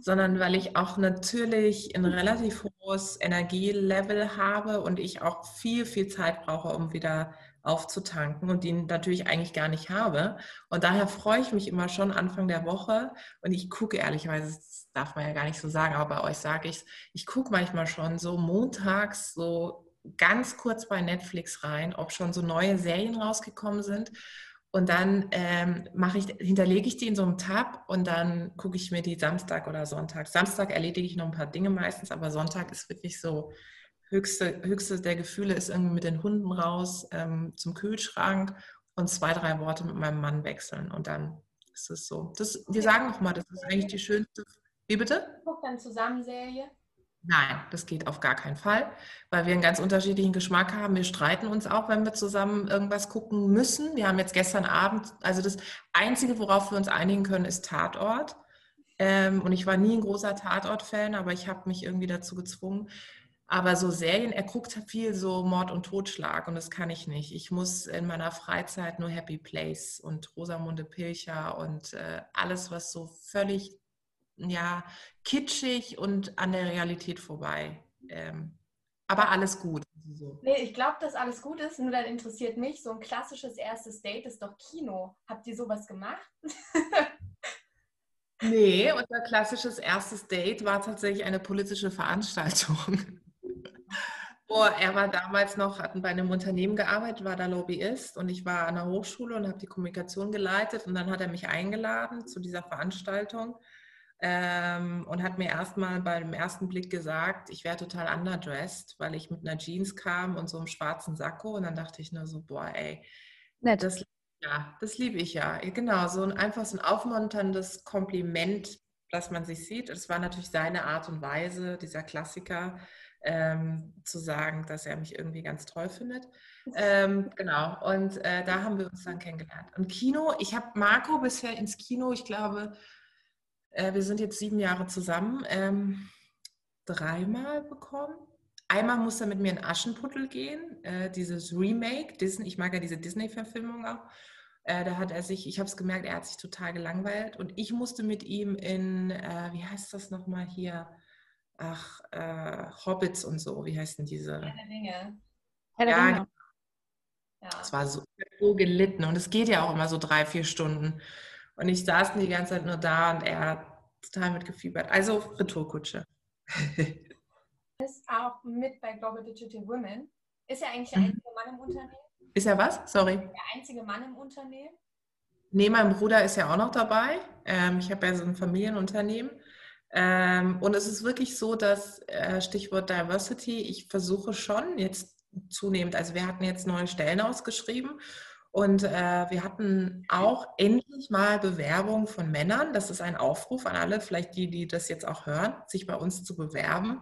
S5: sondern weil ich auch natürlich ein relativ hohes Energielevel habe und ich auch viel, viel Zeit brauche, um wieder aufzutanken und die natürlich eigentlich gar nicht habe. Und daher freue ich mich immer schon Anfang der Woche und ich gucke ehrlicherweise, das darf man ja gar nicht so sagen, aber bei euch sage ich es, ich gucke manchmal schon so montags so ganz kurz bei Netflix rein, ob schon so neue Serien rausgekommen sind und dann ähm, ich, hinterlege ich die in so einem Tab und dann gucke ich mir die Samstag oder Sonntag. Samstag erledige ich noch ein paar Dinge meistens, aber Sonntag ist wirklich so, höchste, höchste der Gefühle ist irgendwie mit den Hunden raus ähm, zum Kühlschrank und zwei, drei Worte mit meinem Mann wechseln und dann ist es so. Das, wir sagen nochmal, das ist eigentlich die schönste. Wie bitte?
S4: Guck dann zusammen Serie.
S5: Nein, das geht auf gar keinen Fall, weil wir einen ganz unterschiedlichen Geschmack haben. Wir streiten uns auch, wenn wir zusammen irgendwas gucken müssen. Wir haben jetzt gestern Abend, also das Einzige, worauf wir uns einigen können, ist Tatort. Ähm, und ich war nie ein großer Tatort-Fan, aber ich habe mich irgendwie dazu gezwungen. Aber so Serien, er guckt viel so Mord und Totschlag und das kann ich nicht. Ich muss in meiner Freizeit nur Happy Place und Rosamunde Pilcher und äh, alles, was so völlig ja, kitschig und an der Realität vorbei. Ähm, aber alles gut.
S4: So. Nee, ich glaube, dass alles gut ist, nur dann interessiert mich, so ein klassisches erstes Date ist doch Kino. Habt ihr sowas gemacht?
S5: nee, unser klassisches erstes Date war tatsächlich eine politische Veranstaltung. Oh, er war damals noch, hat bei einem Unternehmen gearbeitet, war da Lobbyist und ich war an der Hochschule und habe die Kommunikation geleitet und dann hat er mich eingeladen zu dieser Veranstaltung ähm, und hat mir erstmal beim ersten Blick gesagt, ich wäre total underdressed, weil ich mit einer Jeans kam und so einem schwarzen Sakko und dann dachte ich nur so, boah, ey, Nett. das ja, das liebe ich ja. Genau, so ein einfach so ein aufmunterndes Kompliment, dass man sich sieht. Es war natürlich seine Art und Weise, dieser Klassiker, ähm, zu sagen, dass er mich irgendwie ganz toll findet. Ähm, genau, und äh, da haben wir uns dann kennengelernt. Und Kino, ich habe Marco bisher ins Kino, ich glaube, äh, wir sind jetzt sieben Jahre zusammen, ähm, dreimal bekommen. Einmal musste er mit mir in Aschenputtel gehen, äh, dieses Remake, Disney, ich mag ja diese Disney-Verfilmung auch. Äh, da hat er sich, ich habe es gemerkt, er hat sich total gelangweilt und ich musste mit ihm in, äh, wie heißt das nochmal hier? Ach, äh, Hobbits und so, wie heißen diese? Herr Dinge. Herr ja, Dinge. Ja. Es war so, so gelitten und es geht ja auch immer so drei, vier Stunden. Und ich saß die ganze Zeit nur da und er hat total mitgefiebert. Also Retourkutsche.
S4: Ist auch mit bei Global Digital Women. Ist er eigentlich der mhm. einzige Mann im Unternehmen?
S5: Ist er was? Sorry.
S4: Der einzige Mann im Unternehmen?
S5: Nee, mein Bruder ist ja auch noch dabei. Ähm, ich habe ja so ein Familienunternehmen. Ähm, und es ist wirklich so, dass, äh, Stichwort Diversity, ich versuche schon jetzt zunehmend, also wir hatten jetzt neue Stellen ausgeschrieben und äh, wir hatten auch endlich mal Bewerbung von Männern. Das ist ein Aufruf an alle, vielleicht die, die das jetzt auch hören, sich bei uns zu bewerben.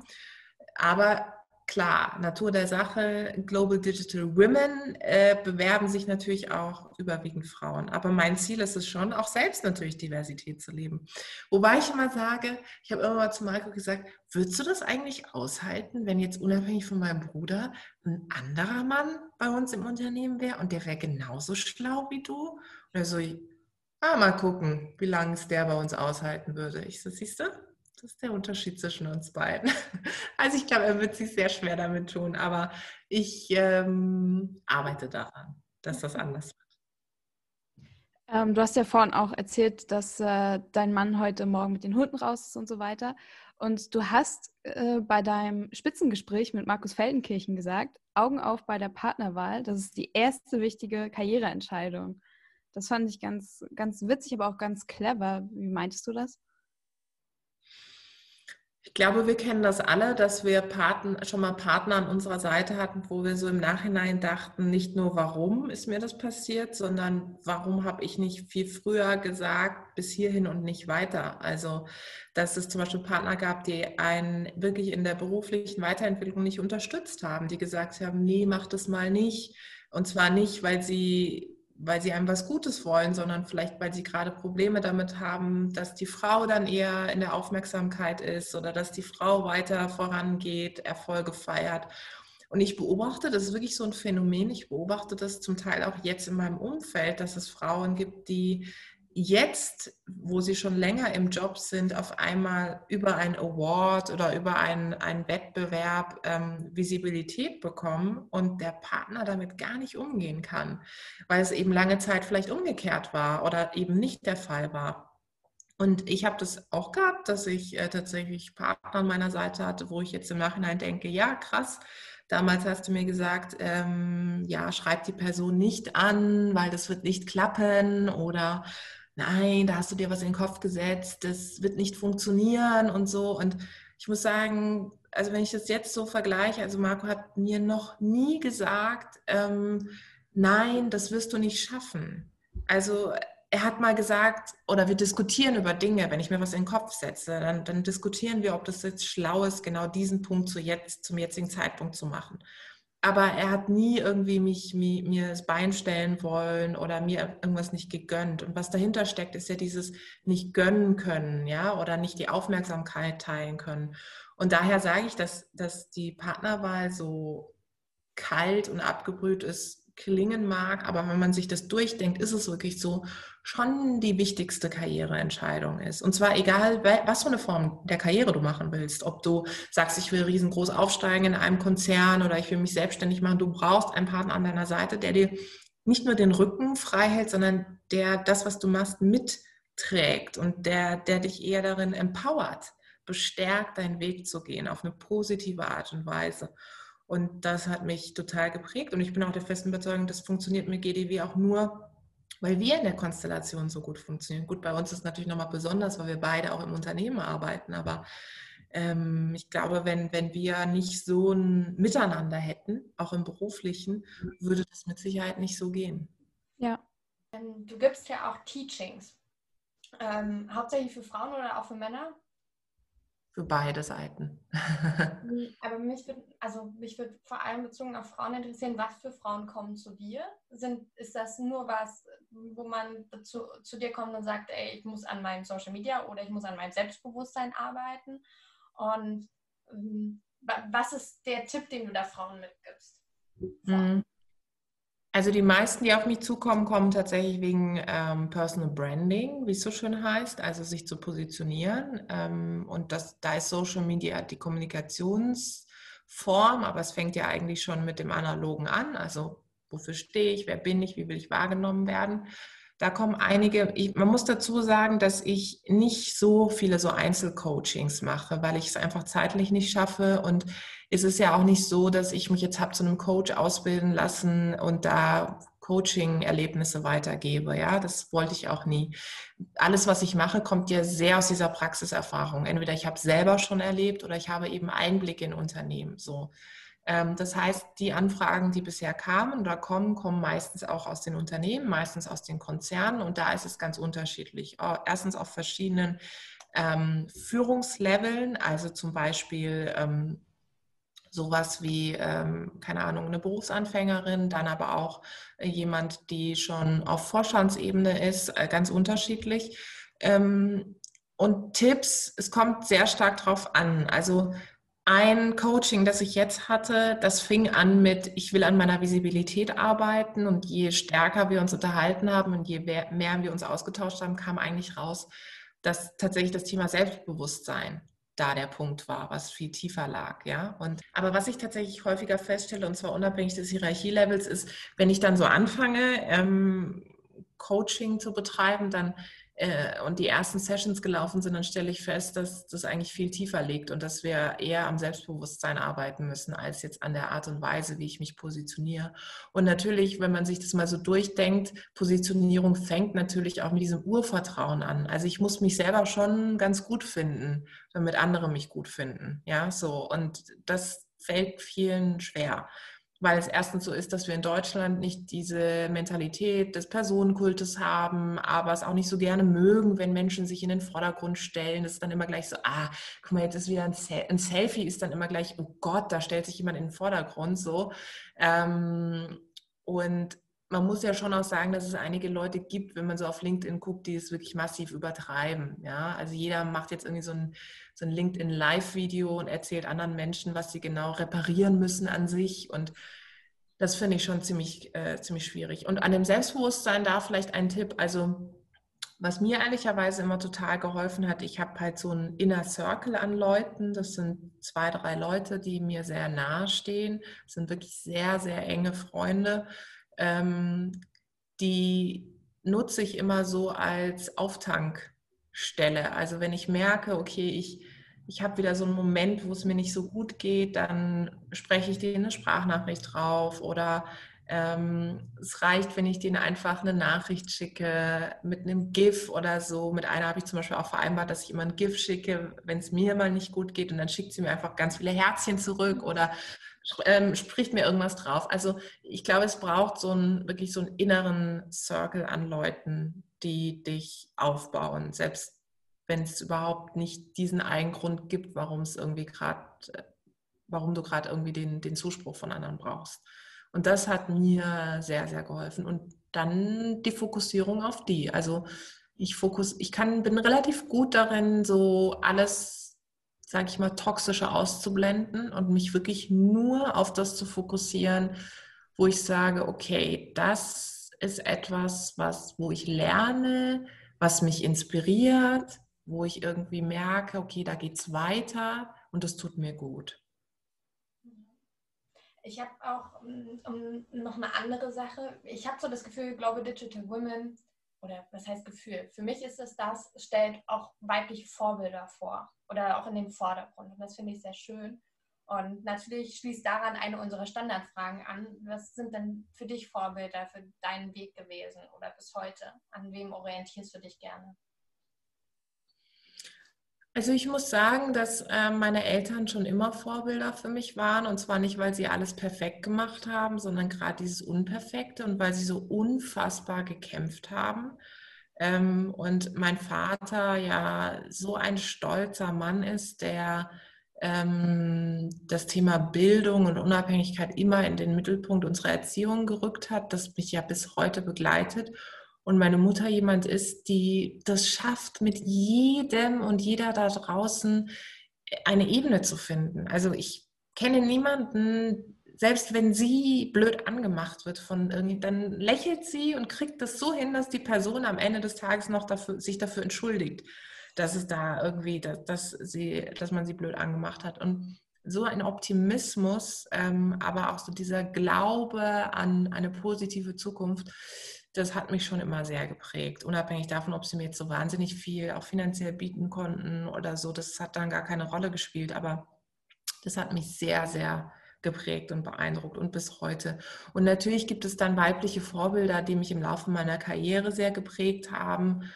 S5: Aber klar, Natur der Sache, Global Digital Women äh, bewerben sich natürlich auch überwiegend Frauen. Aber mein Ziel ist es schon, auch selbst natürlich Diversität zu leben. Wobei ich immer sage, ich habe immer mal zu Marco gesagt, würdest du das eigentlich aushalten, wenn jetzt unabhängig von meinem Bruder ein anderer Mann bei uns im Unternehmen wäre und der wäre genauso schlau wie du? Oder so, ah, mal gucken, wie lange es der bei uns aushalten würde. Ich so, siehst du? Das ist der Unterschied zwischen uns beiden. Also ich glaube, er wird sich sehr schwer damit tun, aber ich ähm, arbeite daran, dass das anders wird.
S3: Ähm, du hast ja vorhin auch erzählt, dass äh, dein Mann heute Morgen mit den Hunden raus ist und so weiter. Und du hast äh, bei deinem Spitzengespräch mit Markus Feldenkirchen gesagt, Augen auf bei der Partnerwahl, das ist die erste wichtige Karriereentscheidung. Das fand ich ganz, ganz witzig, aber auch ganz clever. Wie meintest du das?
S5: Ich glaube, wir kennen das alle, dass wir Paten, schon mal Partner an unserer Seite hatten, wo wir so im Nachhinein dachten, nicht nur warum ist mir das passiert, sondern warum habe ich nicht viel früher gesagt, bis hierhin und nicht weiter. Also, dass es zum Beispiel Partner gab, die einen wirklich in der beruflichen Weiterentwicklung nicht unterstützt haben, die gesagt haben, nee, mach das mal nicht. Und zwar nicht, weil sie weil sie einem was Gutes wollen, sondern vielleicht, weil sie gerade Probleme damit haben, dass die Frau dann eher in der Aufmerksamkeit ist oder dass die Frau weiter vorangeht, Erfolge feiert. Und ich beobachte, das ist wirklich so ein Phänomen, ich beobachte das zum Teil auch jetzt in meinem Umfeld, dass es Frauen gibt, die jetzt, wo sie schon länger im Job sind, auf einmal über ein Award oder über einen, einen Wettbewerb ähm, Visibilität bekommen und der Partner damit gar nicht umgehen kann, weil es eben lange Zeit vielleicht umgekehrt war oder eben nicht der Fall war. Und ich habe das auch gehabt, dass ich äh, tatsächlich Partner an meiner Seite hatte, wo ich jetzt im Nachhinein denke, ja, krass, Damals hast du mir gesagt, ähm, ja, schreib die Person nicht an, weil das wird nicht klappen oder nein, da hast du dir was in den Kopf gesetzt, das wird nicht funktionieren und so. Und ich muss sagen, also wenn ich das jetzt so vergleiche, also Marco hat mir noch nie gesagt, ähm, nein, das wirst du nicht schaffen. Also er hat mal gesagt, oder wir diskutieren über Dinge, wenn ich mir was in den Kopf setze, dann, dann diskutieren wir, ob das jetzt schlau ist, genau diesen Punkt zu jetzt, zum jetzigen Zeitpunkt zu machen aber er hat nie irgendwie mich, mir, mir das Bein stellen wollen oder mir irgendwas nicht gegönnt. Und was dahinter steckt, ist ja dieses nicht gönnen können, ja, oder nicht die Aufmerksamkeit teilen können. Und daher sage ich, dass, dass die Partnerwahl so kalt und abgebrüht ist, klingen mag, aber wenn man sich das durchdenkt, ist es wirklich so, schon die wichtigste Karriereentscheidung ist. Und zwar egal, was für eine Form der Karriere du machen willst. Ob du sagst, ich will riesengroß aufsteigen in einem Konzern oder ich will mich selbstständig machen. Du brauchst einen Partner an deiner Seite, der dir nicht nur den Rücken frei hält, sondern der das, was du machst, mitträgt und der, der dich eher darin empowert, bestärkt, deinen Weg zu gehen auf eine positive Art und Weise. Und das hat mich total geprägt. Und ich bin auch der festen Überzeugung, das funktioniert mit GDW auch nur, weil wir in der Konstellation so gut funktionieren. Gut, bei uns ist es natürlich nochmal besonders, weil wir beide auch im Unternehmen arbeiten. Aber ähm, ich glaube, wenn, wenn wir nicht so ein Miteinander hätten, auch im beruflichen, würde das mit Sicherheit nicht so gehen.
S3: Ja.
S4: Ähm, du gibst ja auch Teachings. Ähm, hauptsächlich für Frauen oder auch für Männer?
S5: Für beide Seiten.
S4: Hm, aber mich würde also würd vor allem bezogen auf Frauen interessieren, was für Frauen kommen zu dir? Sind, ist das nur was, wo man zu, zu dir kommt und sagt, ey, ich muss an meinem Social Media oder ich muss an meinem Selbstbewusstsein arbeiten? Und ähm, was ist der Tipp, den du da Frauen mitgibst?
S5: Mhm. Also die meisten, die auf mich zukommen, kommen tatsächlich wegen ähm, Personal Branding, wie es so schön heißt, also sich zu positionieren. Ähm, und das, da ist Social Media die Kommunikationsform, aber es fängt ja eigentlich schon mit dem Analogen an. Also wofür stehe ich, wer bin ich, wie will ich wahrgenommen werden. Da kommen einige, ich, man muss dazu sagen, dass ich nicht so viele so Einzelcoachings mache, weil ich es einfach zeitlich nicht schaffe und es ist ja auch nicht so, dass ich mich jetzt habe zu einem Coach ausbilden lassen und da Coaching-Erlebnisse weitergebe. Ja, das wollte ich auch nie. Alles, was ich mache, kommt ja sehr aus dieser Praxiserfahrung. Entweder ich habe selber schon erlebt oder ich habe eben Einblick in Unternehmen. So. Ähm, das heißt, die Anfragen, die bisher kamen oder kommen, kommen meistens auch aus den Unternehmen, meistens aus den Konzernen und da ist es ganz unterschiedlich. Erstens auf verschiedenen ähm, Führungsleveln, also zum Beispiel ähm, sowas wie, keine Ahnung, eine Berufsanfängerin, dann aber auch äh, jemand, die schon auf Vorstandsebene ist, äh, ganz unterschiedlich. Und Tipps, es kommt sehr stark drauf an. Also ein Coaching, das ich jetzt hatte, das fing an mit, ich will an meiner Visibilität arbeiten und je stärker wir uns unterhalten haben und je mehr wir uns ausgetauscht haben, kam eigentlich raus, dass tatsächlich das Thema Selbstbewusstsein da der Punkt war, was viel tiefer lag, ja. Und aber was ich tatsächlich häufiger feststelle, und zwar unabhängig des Hierarchielevels, ist, wenn ich dann so anfange, ähm, Coaching zu betreiben, dann äh, und die ersten Sessions gelaufen sind, dann stelle ich fest, dass das eigentlich viel tiefer liegt und dass wir eher am Selbstbewusstsein arbeiten müssen, als jetzt an der Art und Weise, wie ich mich positioniere. Und natürlich, wenn man sich das mal so durchdenkt, Positionierung fängt natürlich auch mit diesem Urvertrauen an. Also ich muss mich selber schon ganz gut finden, damit andere mich gut finden. Ja, so. Und das fällt vielen schwer weil es erstens so ist, dass wir in Deutschland nicht diese Mentalität des Personenkultes haben, aber es auch nicht so gerne mögen, wenn Menschen sich in den Vordergrund stellen. Das ist dann immer gleich so, ah, guck mal, jetzt ist wieder ein, Sel ein Selfie, ist dann immer gleich, oh Gott, da stellt sich jemand in den Vordergrund so. Ähm, und man muss ja schon auch sagen, dass es einige Leute gibt, wenn man so auf LinkedIn guckt, die es wirklich massiv übertreiben. Ja, also jeder macht jetzt irgendwie so ein, so ein LinkedIn Live-Video und erzählt anderen Menschen, was sie genau reparieren müssen an sich. Und das finde ich schon ziemlich, äh, ziemlich schwierig. Und an dem Selbstbewusstsein da vielleicht ein Tipp. Also was mir ehrlicherweise immer total geholfen hat, ich habe halt so einen Inner Circle an Leuten. Das sind zwei, drei Leute, die mir sehr nahe stehen. Das sind wirklich sehr, sehr enge Freunde ähm, die nutze ich immer so als Auftankstelle. Also wenn ich merke, okay, ich, ich habe wieder so einen Moment, wo es mir nicht so gut geht, dann spreche ich denen eine Sprachnachricht drauf oder ähm, es reicht, wenn ich denen einfach eine Nachricht schicke mit einem GIF oder so. Mit einer habe ich zum Beispiel auch vereinbart, dass ich immer ein GIF schicke, wenn es mir mal nicht gut geht und dann schickt sie mir einfach ganz viele Herzchen zurück oder ähm, spricht mir irgendwas drauf. Also ich glaube, es braucht so einen, wirklich so einen inneren Circle an Leuten, die dich aufbauen, selbst wenn es überhaupt nicht diesen einen Grund gibt, warum es irgendwie gerade, äh, warum du gerade irgendwie den, den Zuspruch von anderen brauchst. Und das hat mir sehr, sehr geholfen. Und dann die Fokussierung auf die. Also ich fokus, ich kann, bin relativ gut darin, so alles sage ich mal, toxische auszublenden und mich wirklich nur auf das zu fokussieren, wo ich sage, okay, das ist etwas, was, wo ich lerne, was mich inspiriert, wo ich irgendwie merke, okay, da geht es weiter und das tut mir gut.
S4: Ich habe auch um, noch eine andere Sache. Ich habe so das Gefühl, glaube Digital Women oder was heißt Gefühl? Für mich ist es das, stellt auch weibliche Vorbilder vor oder auch in den Vordergrund. Und das finde ich sehr schön. Und natürlich schließt daran eine unserer Standardfragen an. Was sind denn für dich Vorbilder für deinen Weg gewesen oder bis heute? An wem orientierst du dich gerne?
S5: Also ich muss sagen, dass äh, meine Eltern schon immer Vorbilder für mich waren. Und zwar nicht, weil sie alles perfekt gemacht haben, sondern gerade dieses Unperfekte und weil sie so unfassbar gekämpft haben. Ähm, und mein Vater ja so ein stolzer Mann ist, der ähm, das Thema Bildung und Unabhängigkeit immer in den Mittelpunkt unserer Erziehung gerückt hat, das mich ja bis heute begleitet. Und meine Mutter jemand ist, die das schafft, mit jedem und jeder da draußen eine Ebene zu finden. Also ich kenne niemanden, selbst wenn sie blöd angemacht wird von irgendwie, dann lächelt sie und kriegt das so hin, dass die Person am Ende des Tages noch dafür, sich dafür entschuldigt dass es da irgendwie, dass, dass, sie, dass man sie blöd angemacht hat. Und so ein Optimismus, ähm, aber auch so dieser Glaube an eine positive Zukunft, das hat mich schon immer sehr geprägt. Unabhängig davon, ob sie mir jetzt so wahnsinnig viel auch finanziell bieten konnten oder so, das hat dann gar keine Rolle gespielt. Aber das hat mich sehr, sehr geprägt und beeindruckt und bis heute. Und natürlich gibt es dann weibliche Vorbilder, die mich im Laufe meiner Karriere sehr geprägt haben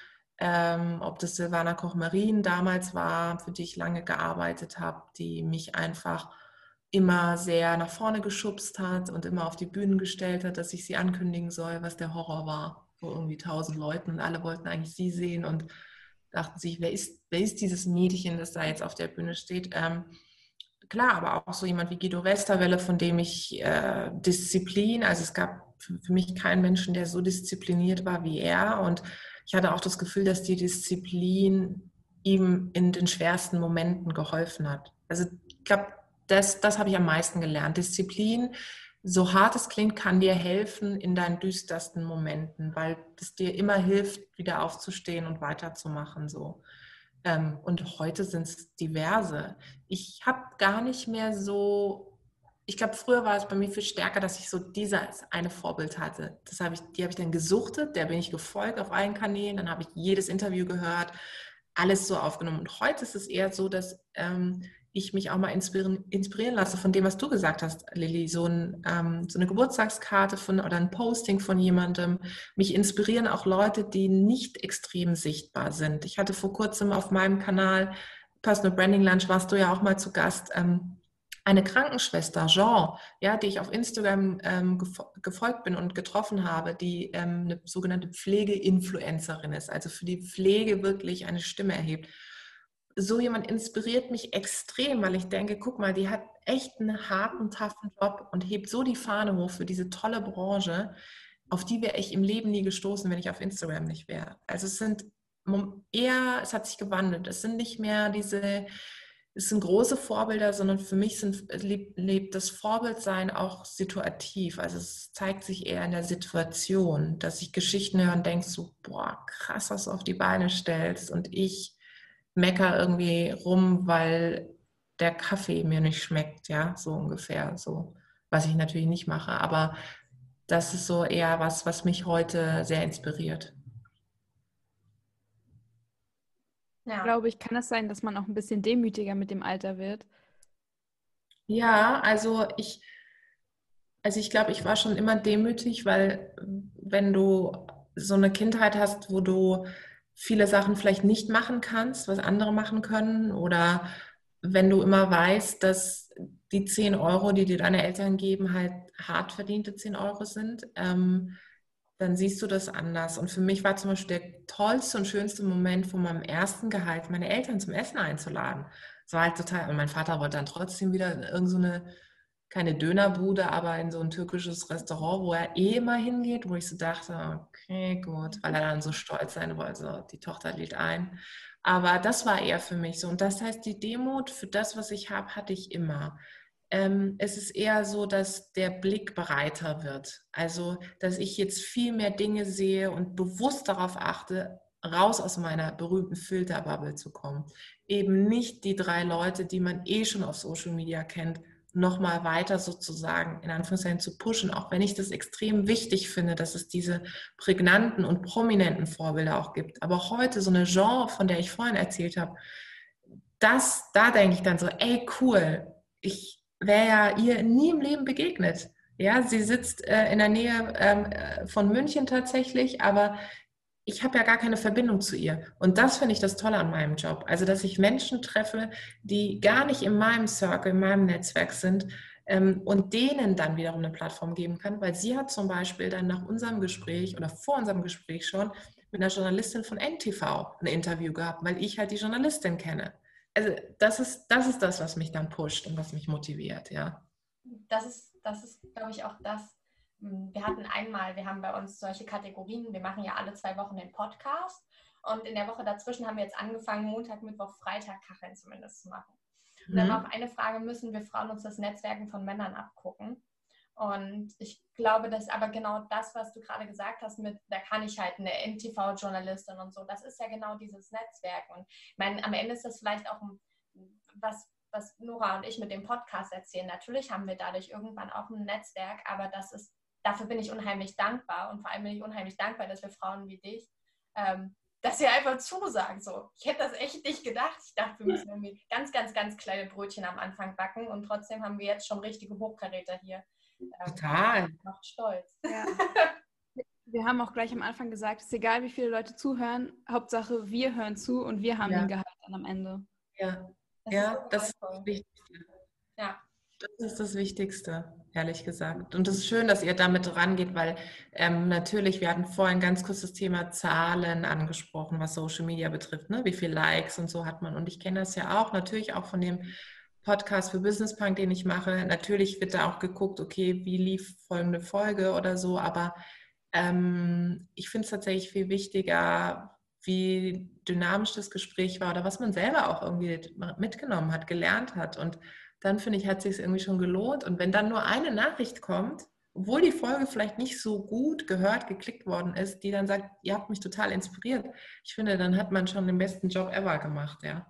S5: ähm, ob das Silvana Koch-Marien damals war, für die ich lange gearbeitet habe, die mich einfach immer sehr nach vorne geschubst hat und immer auf die Bühnen gestellt hat, dass ich sie ankündigen soll, was der Horror war. Vor irgendwie tausend Leuten und alle wollten eigentlich sie sehen und dachten sich, wer ist, wer ist dieses Mädchen, das da jetzt auf der Bühne steht? Ähm, klar, aber auch so jemand wie Guido Westerwelle, von dem ich äh, Disziplin, also es gab für, für mich keinen Menschen, der so diszipliniert war wie er und ich hatte auch das Gefühl, dass die Disziplin ihm in den schwersten Momenten geholfen hat. Also ich glaube, das, das habe ich am meisten gelernt. Disziplin, so hart es klingt, kann dir helfen in deinen düstersten Momenten, weil es dir immer hilft, wieder aufzustehen und weiterzumachen. So. Ähm, und heute sind es diverse. Ich habe gar nicht mehr so ich glaube, früher war es bei mir viel stärker, dass ich so dieses eine Vorbild hatte. Das habe ich, die habe ich dann gesuchtet, der bin ich gefolgt auf allen Kanälen, dann habe ich jedes Interview gehört, alles so aufgenommen. Und heute ist es eher so, dass ähm, ich mich auch mal inspirieren, inspirieren, lasse von dem, was du gesagt hast, Lilly. So, ein, ähm, so eine Geburtstagskarte von, oder ein Posting von jemandem. Mich inspirieren auch Leute, die nicht extrem sichtbar sind. Ich hatte vor kurzem auf meinem Kanal Personal Branding Lunch, warst du ja auch mal zu Gast. Ähm, eine Krankenschwester, Jean, ja, die ich auf Instagram ähm, gefolgt bin und getroffen habe, die ähm, eine sogenannte Pflegeinfluencerin ist, also für die Pflege wirklich eine Stimme erhebt. So jemand inspiriert mich extrem, weil ich denke, guck mal, die hat echt einen harten, toughen Job und hebt so die Fahne hoch für diese tolle Branche, auf die wäre ich im Leben nie gestoßen, wenn ich auf Instagram nicht wäre. Also es sind eher, es hat sich gewandelt. Es sind nicht mehr diese es sind große Vorbilder, sondern für mich sind, lebt, lebt das Vorbildsein auch situativ. Also es zeigt sich eher in der Situation, dass ich Geschichten höre und denke so, boah, krass, was du auf die Beine stellst. Und ich mecker irgendwie rum, weil der Kaffee mir nicht schmeckt, ja, so ungefähr, so, was ich natürlich nicht mache. Aber das ist so eher was, was mich heute sehr inspiriert.
S3: Ja. Glaube ich, kann es sein, dass man auch ein bisschen demütiger mit dem Alter wird?
S5: Ja, also ich, also ich glaube, ich war schon immer demütig, weil wenn du so eine Kindheit hast, wo du viele Sachen vielleicht nicht machen kannst, was andere machen können, oder wenn du immer weißt, dass die 10 Euro, die dir deine Eltern geben, halt hart verdiente 10 Euro sind, ähm, dann siehst du das anders. Und für mich war zum Beispiel der tollste und schönste Moment von meinem ersten Gehalt, meine Eltern zum Essen einzuladen. Das war halt total, und mein Vater wollte dann trotzdem wieder in irgendeine, keine Dönerbude, aber in so ein türkisches Restaurant, wo er eh immer hingeht, wo ich so dachte, okay, gut, weil er dann so stolz sein wollte, so, die Tochter lädt ein. Aber das war eher für mich so. Und das heißt, die Demut für das, was ich habe, hatte ich immer. Ähm, es ist eher so, dass der Blick breiter wird. Also, dass ich jetzt viel mehr Dinge sehe und bewusst darauf achte, raus aus meiner berühmten Filterbubble zu kommen. Eben nicht die drei Leute, die man eh schon auf Social Media kennt, nochmal weiter sozusagen in Anführungszeichen zu pushen, auch wenn ich das extrem wichtig finde, dass es diese prägnanten und prominenten Vorbilder auch gibt. Aber heute so eine Genre, von der ich vorhin erzählt habe, das, da denke ich dann so, ey cool, ich, wäre ja ihr nie im Leben begegnet. Ja, sie sitzt äh, in der Nähe ähm, äh, von München tatsächlich, aber ich habe ja gar keine Verbindung zu ihr. Und das finde ich das Tolle an meinem Job. Also, dass ich Menschen treffe, die gar nicht in meinem Circle, in meinem Netzwerk sind ähm, und denen dann wiederum eine Plattform geben kann, weil sie hat zum Beispiel dann nach unserem Gespräch oder vor unserem Gespräch schon mit einer Journalistin von NTV ein Interview gehabt, weil ich halt die Journalistin kenne. Also das ist, das ist das, was mich dann pusht und was mich motiviert, ja.
S4: Das ist, das ist, glaube ich, auch das. Hm, wir hatten einmal, wir haben bei uns solche Kategorien, wir machen ja alle zwei Wochen den Podcast und in der Woche dazwischen haben wir jetzt angefangen, Montag, Mittwoch, Freitag Kacheln zumindest zu machen. Und dann mhm. auf eine Frage müssen wir Frauen uns das Netzwerken von Männern abgucken. Und ich glaube, dass aber genau das, was du gerade gesagt hast, mit, da kann ich halt eine NTV-Journalistin und so, das ist ja genau dieses Netzwerk. Und ich meine, am Ende ist das vielleicht auch was, was Nora und ich mit dem Podcast erzählen. Natürlich haben wir dadurch irgendwann auch ein Netzwerk, aber das ist, dafür bin ich unheimlich dankbar und vor allem bin ich unheimlich dankbar, dass wir Frauen wie dich ähm, dass ihr einfach zusagt. So. Ich hätte das echt nicht gedacht. Ich dachte, wir müssen irgendwie ganz, ganz, ganz kleine Brötchen am Anfang backen und trotzdem haben wir jetzt schon richtige Hochkaräter hier.
S5: Ähm, Total.
S4: Macht stolz. Ja.
S3: wir haben auch gleich am Anfang gesagt, es ist egal, wie viele Leute zuhören, Hauptsache wir hören zu und wir haben ja. den Gehalt dann am Ende.
S5: Ja, das ja, ist das ist das Wichtigste. Ja. Das ist das Wichtigste, ehrlich gesagt. Und es ist schön, dass ihr damit rangeht, weil ähm, natürlich, wir hatten vorhin ganz kurz das Thema Zahlen angesprochen, was Social Media betrifft. Ne? Wie viele Likes und so hat man. Und ich kenne das ja auch, natürlich auch von dem Podcast für Business Punk, den ich mache. Natürlich wird da auch geguckt, okay, wie lief folgende Folge oder so. Aber ähm, ich finde es tatsächlich viel wichtiger, wie dynamisch das Gespräch war oder was man selber auch irgendwie mitgenommen hat, gelernt hat. Und dann finde ich, hat es sich irgendwie schon gelohnt. Und wenn dann nur eine Nachricht kommt, obwohl die Folge vielleicht nicht so gut gehört, geklickt worden ist, die dann sagt, ihr habt mich total inspiriert, ich finde, dann hat man schon den besten Job ever gemacht, ja.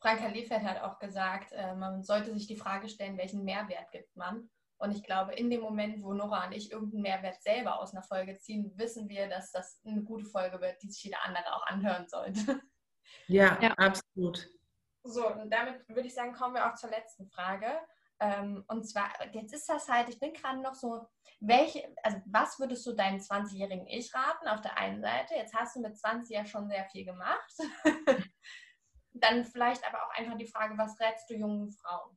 S4: Franka Liefeld hat auch gesagt, äh, man sollte sich die Frage stellen, welchen Mehrwert gibt man. Und ich glaube, in dem Moment, wo Nora und ich irgendeinen Mehrwert selber aus einer Folge ziehen, wissen wir, dass das eine gute Folge wird, die sich jeder andere auch anhören sollte.
S5: Ja, ja. absolut.
S4: So, und damit würde ich sagen, kommen wir auch zur letzten Frage. Ähm, und zwar, jetzt ist das halt, ich bin gerade noch so, welche, also was würdest du deinem 20-jährigen Ich raten auf der einen Seite? Jetzt hast du mit 20 ja schon sehr viel gemacht. Dann vielleicht aber auch einfach die Frage, was rätst du jungen Frauen?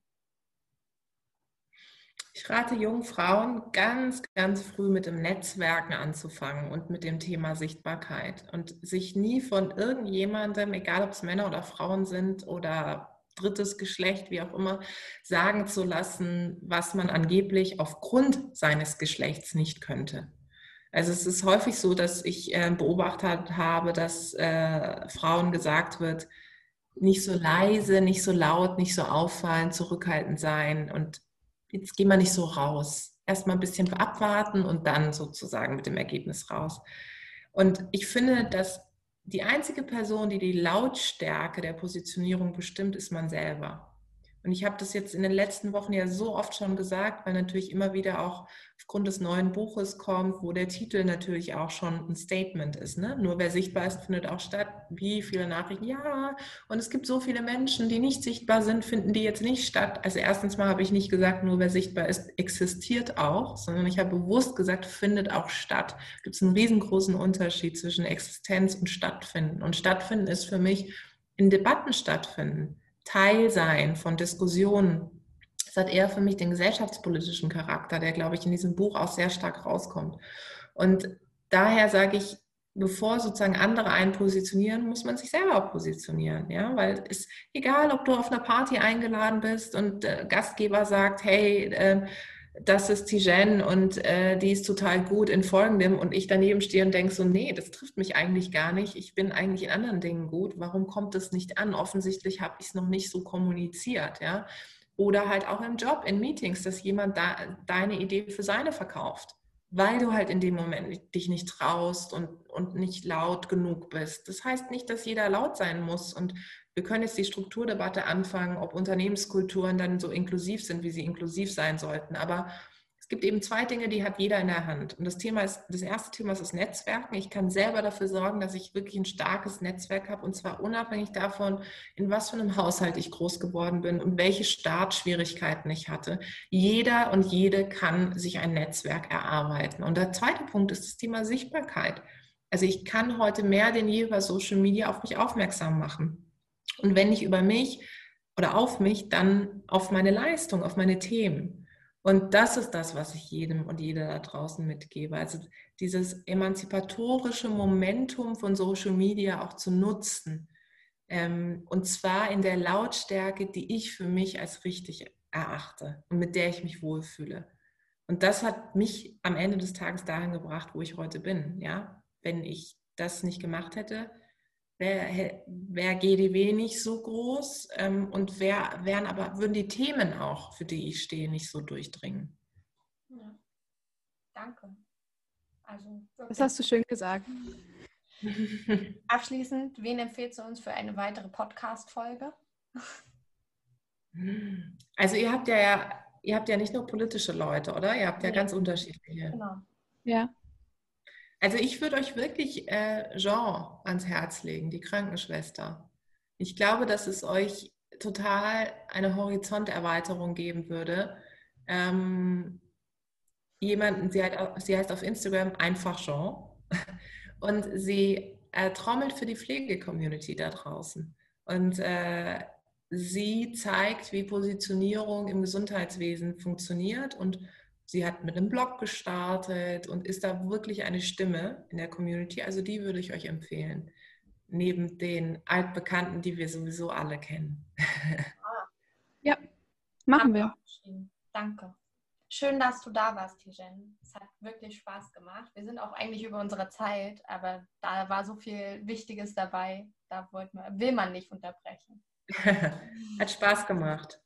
S5: Ich rate jungen Frauen, ganz, ganz früh mit dem Netzwerken anzufangen und mit dem Thema Sichtbarkeit und sich nie von irgendjemandem, egal ob es Männer oder Frauen sind oder drittes Geschlecht, wie auch immer, sagen zu lassen, was man angeblich aufgrund seines Geschlechts nicht könnte. Also es ist häufig so, dass ich äh, beobachtet habe, dass äh, Frauen gesagt wird, nicht so leise, nicht so laut, nicht so auffallend, zurückhaltend sein und jetzt gehen wir nicht so raus. Erstmal ein bisschen abwarten und dann sozusagen mit dem Ergebnis raus. Und ich finde, dass die einzige Person, die die Lautstärke der Positionierung bestimmt, ist man selber. Und ich habe das jetzt in den letzten Wochen ja so oft schon gesagt, weil natürlich immer wieder auch aufgrund des neuen Buches kommt, wo der Titel natürlich auch schon ein Statement ist. Ne? Nur wer sichtbar ist, findet auch statt. Wie viele Nachrichten? Ja, und es gibt so viele Menschen, die nicht sichtbar sind, finden die jetzt nicht statt. Also erstens mal habe ich nicht gesagt, nur wer sichtbar ist, existiert auch, sondern ich habe bewusst gesagt, findet auch statt. Gibt es einen riesengroßen Unterschied zwischen Existenz und Stattfinden. Und Stattfinden ist für mich in Debatten stattfinden Teil sein von Diskussionen. Das hat eher für mich den gesellschaftspolitischen Charakter, der, glaube ich, in diesem Buch auch sehr stark rauskommt. Und daher sage ich, bevor sozusagen andere einen positionieren, muss man sich selber positionieren, ja, weil es egal, ob du auf einer Party eingeladen bist und der Gastgeber sagt, hey, äh, das ist Tijen und äh, die ist total gut in folgendem und ich daneben stehe und denke so, nee, das trifft mich eigentlich gar nicht. Ich bin eigentlich in anderen Dingen gut. Warum kommt das nicht an? Offensichtlich habe ich es noch nicht so kommuniziert, ja. Oder halt auch im Job, in Meetings, dass jemand da deine Idee für seine verkauft, weil du halt in dem Moment dich nicht traust und, und nicht laut genug bist. Das heißt nicht, dass jeder laut sein muss und wir können jetzt die Strukturdebatte anfangen, ob Unternehmenskulturen dann so inklusiv sind, wie sie inklusiv sein sollten. Aber es gibt eben zwei Dinge, die hat jeder in der Hand. Und das Thema ist, das erste Thema ist das Netzwerken. Ich kann selber dafür sorgen, dass ich wirklich ein starkes Netzwerk habe und zwar unabhängig davon, in was für einem Haushalt ich groß geworden bin und welche Startschwierigkeiten ich hatte. Jeder und jede kann sich ein Netzwerk erarbeiten. Und der zweite Punkt ist das Thema Sichtbarkeit. Also ich kann heute mehr denn je über Social Media auf mich aufmerksam machen. Und wenn nicht über mich oder auf mich, dann auf meine Leistung, auf meine Themen. Und das ist das, was ich jedem und jeder da draußen mitgebe. Also dieses emanzipatorische Momentum von Social Media auch zu nutzen. Ähm, und zwar in der Lautstärke, die ich für mich als richtig erachte und mit der ich mich wohlfühle. Und das hat mich am Ende des Tages dahin gebracht, wo ich heute bin. Ja? Wenn ich das nicht gemacht hätte, wäre wär GDW nicht so groß ähm, und wär, wären aber, würden die Themen auch, für die ich stehe, nicht so durchdringen.
S4: Ja. Danke. Also,
S3: das hast du schön gesagt.
S4: Abschließend, wen empfehlst du uns für eine weitere Podcast-Folge?
S5: Also ihr habt ja, ihr habt ja nicht nur politische Leute, oder? Ihr habt ja, ja. ganz unterschiedliche. Genau.
S3: Ja.
S5: Also ich würde euch wirklich äh, Jean ans Herz legen, die Krankenschwester. Ich glaube, dass es euch total eine Horizonterweiterung geben würde. Ähm, jemanden, sie, hat, sie heißt auf Instagram einfach Jean und sie äh, trommelt für die Pflege-Community da draußen. Und äh, sie zeigt, wie Positionierung im Gesundheitswesen funktioniert und Sie hat mit einem Blog gestartet und ist da wirklich eine Stimme in der Community. Also die würde ich euch empfehlen. Neben den Altbekannten, die wir sowieso alle kennen.
S3: ja, machen wir.
S4: Danke. Schön, dass du da warst, Tijen. Es hat wirklich Spaß gemacht. Wir sind auch eigentlich über unsere Zeit, aber da war so viel Wichtiges dabei. Da man, will man nicht unterbrechen.
S5: hat Spaß gemacht.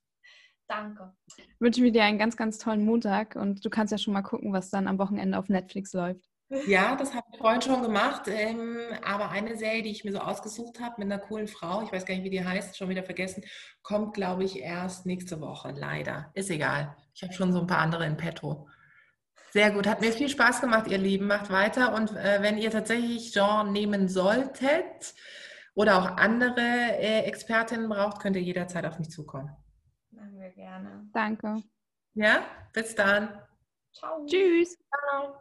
S4: Danke.
S3: Wünsche mir dir einen ganz, ganz tollen Montag und du kannst ja schon mal gucken, was dann am Wochenende auf Netflix läuft.
S5: Ja, das habe ich vorhin schon gemacht. Ähm, aber eine Serie, die ich mir so ausgesucht habe mit einer coolen Frau, ich weiß gar nicht, wie die heißt, schon wieder vergessen, kommt, glaube ich, erst nächste Woche. Leider. Ist egal. Ich habe schon so ein paar andere in petto. Sehr gut. Hat mir viel Spaß gemacht, ihr Lieben. Macht weiter. Und äh, wenn ihr tatsächlich Jean nehmen solltet oder auch andere äh, Expertinnen braucht, könnt ihr jederzeit auf mich zukommen
S4: wir gerne.
S3: Danke.
S5: Ja, bis dann.
S3: Ciao. Tschüss. Ciao.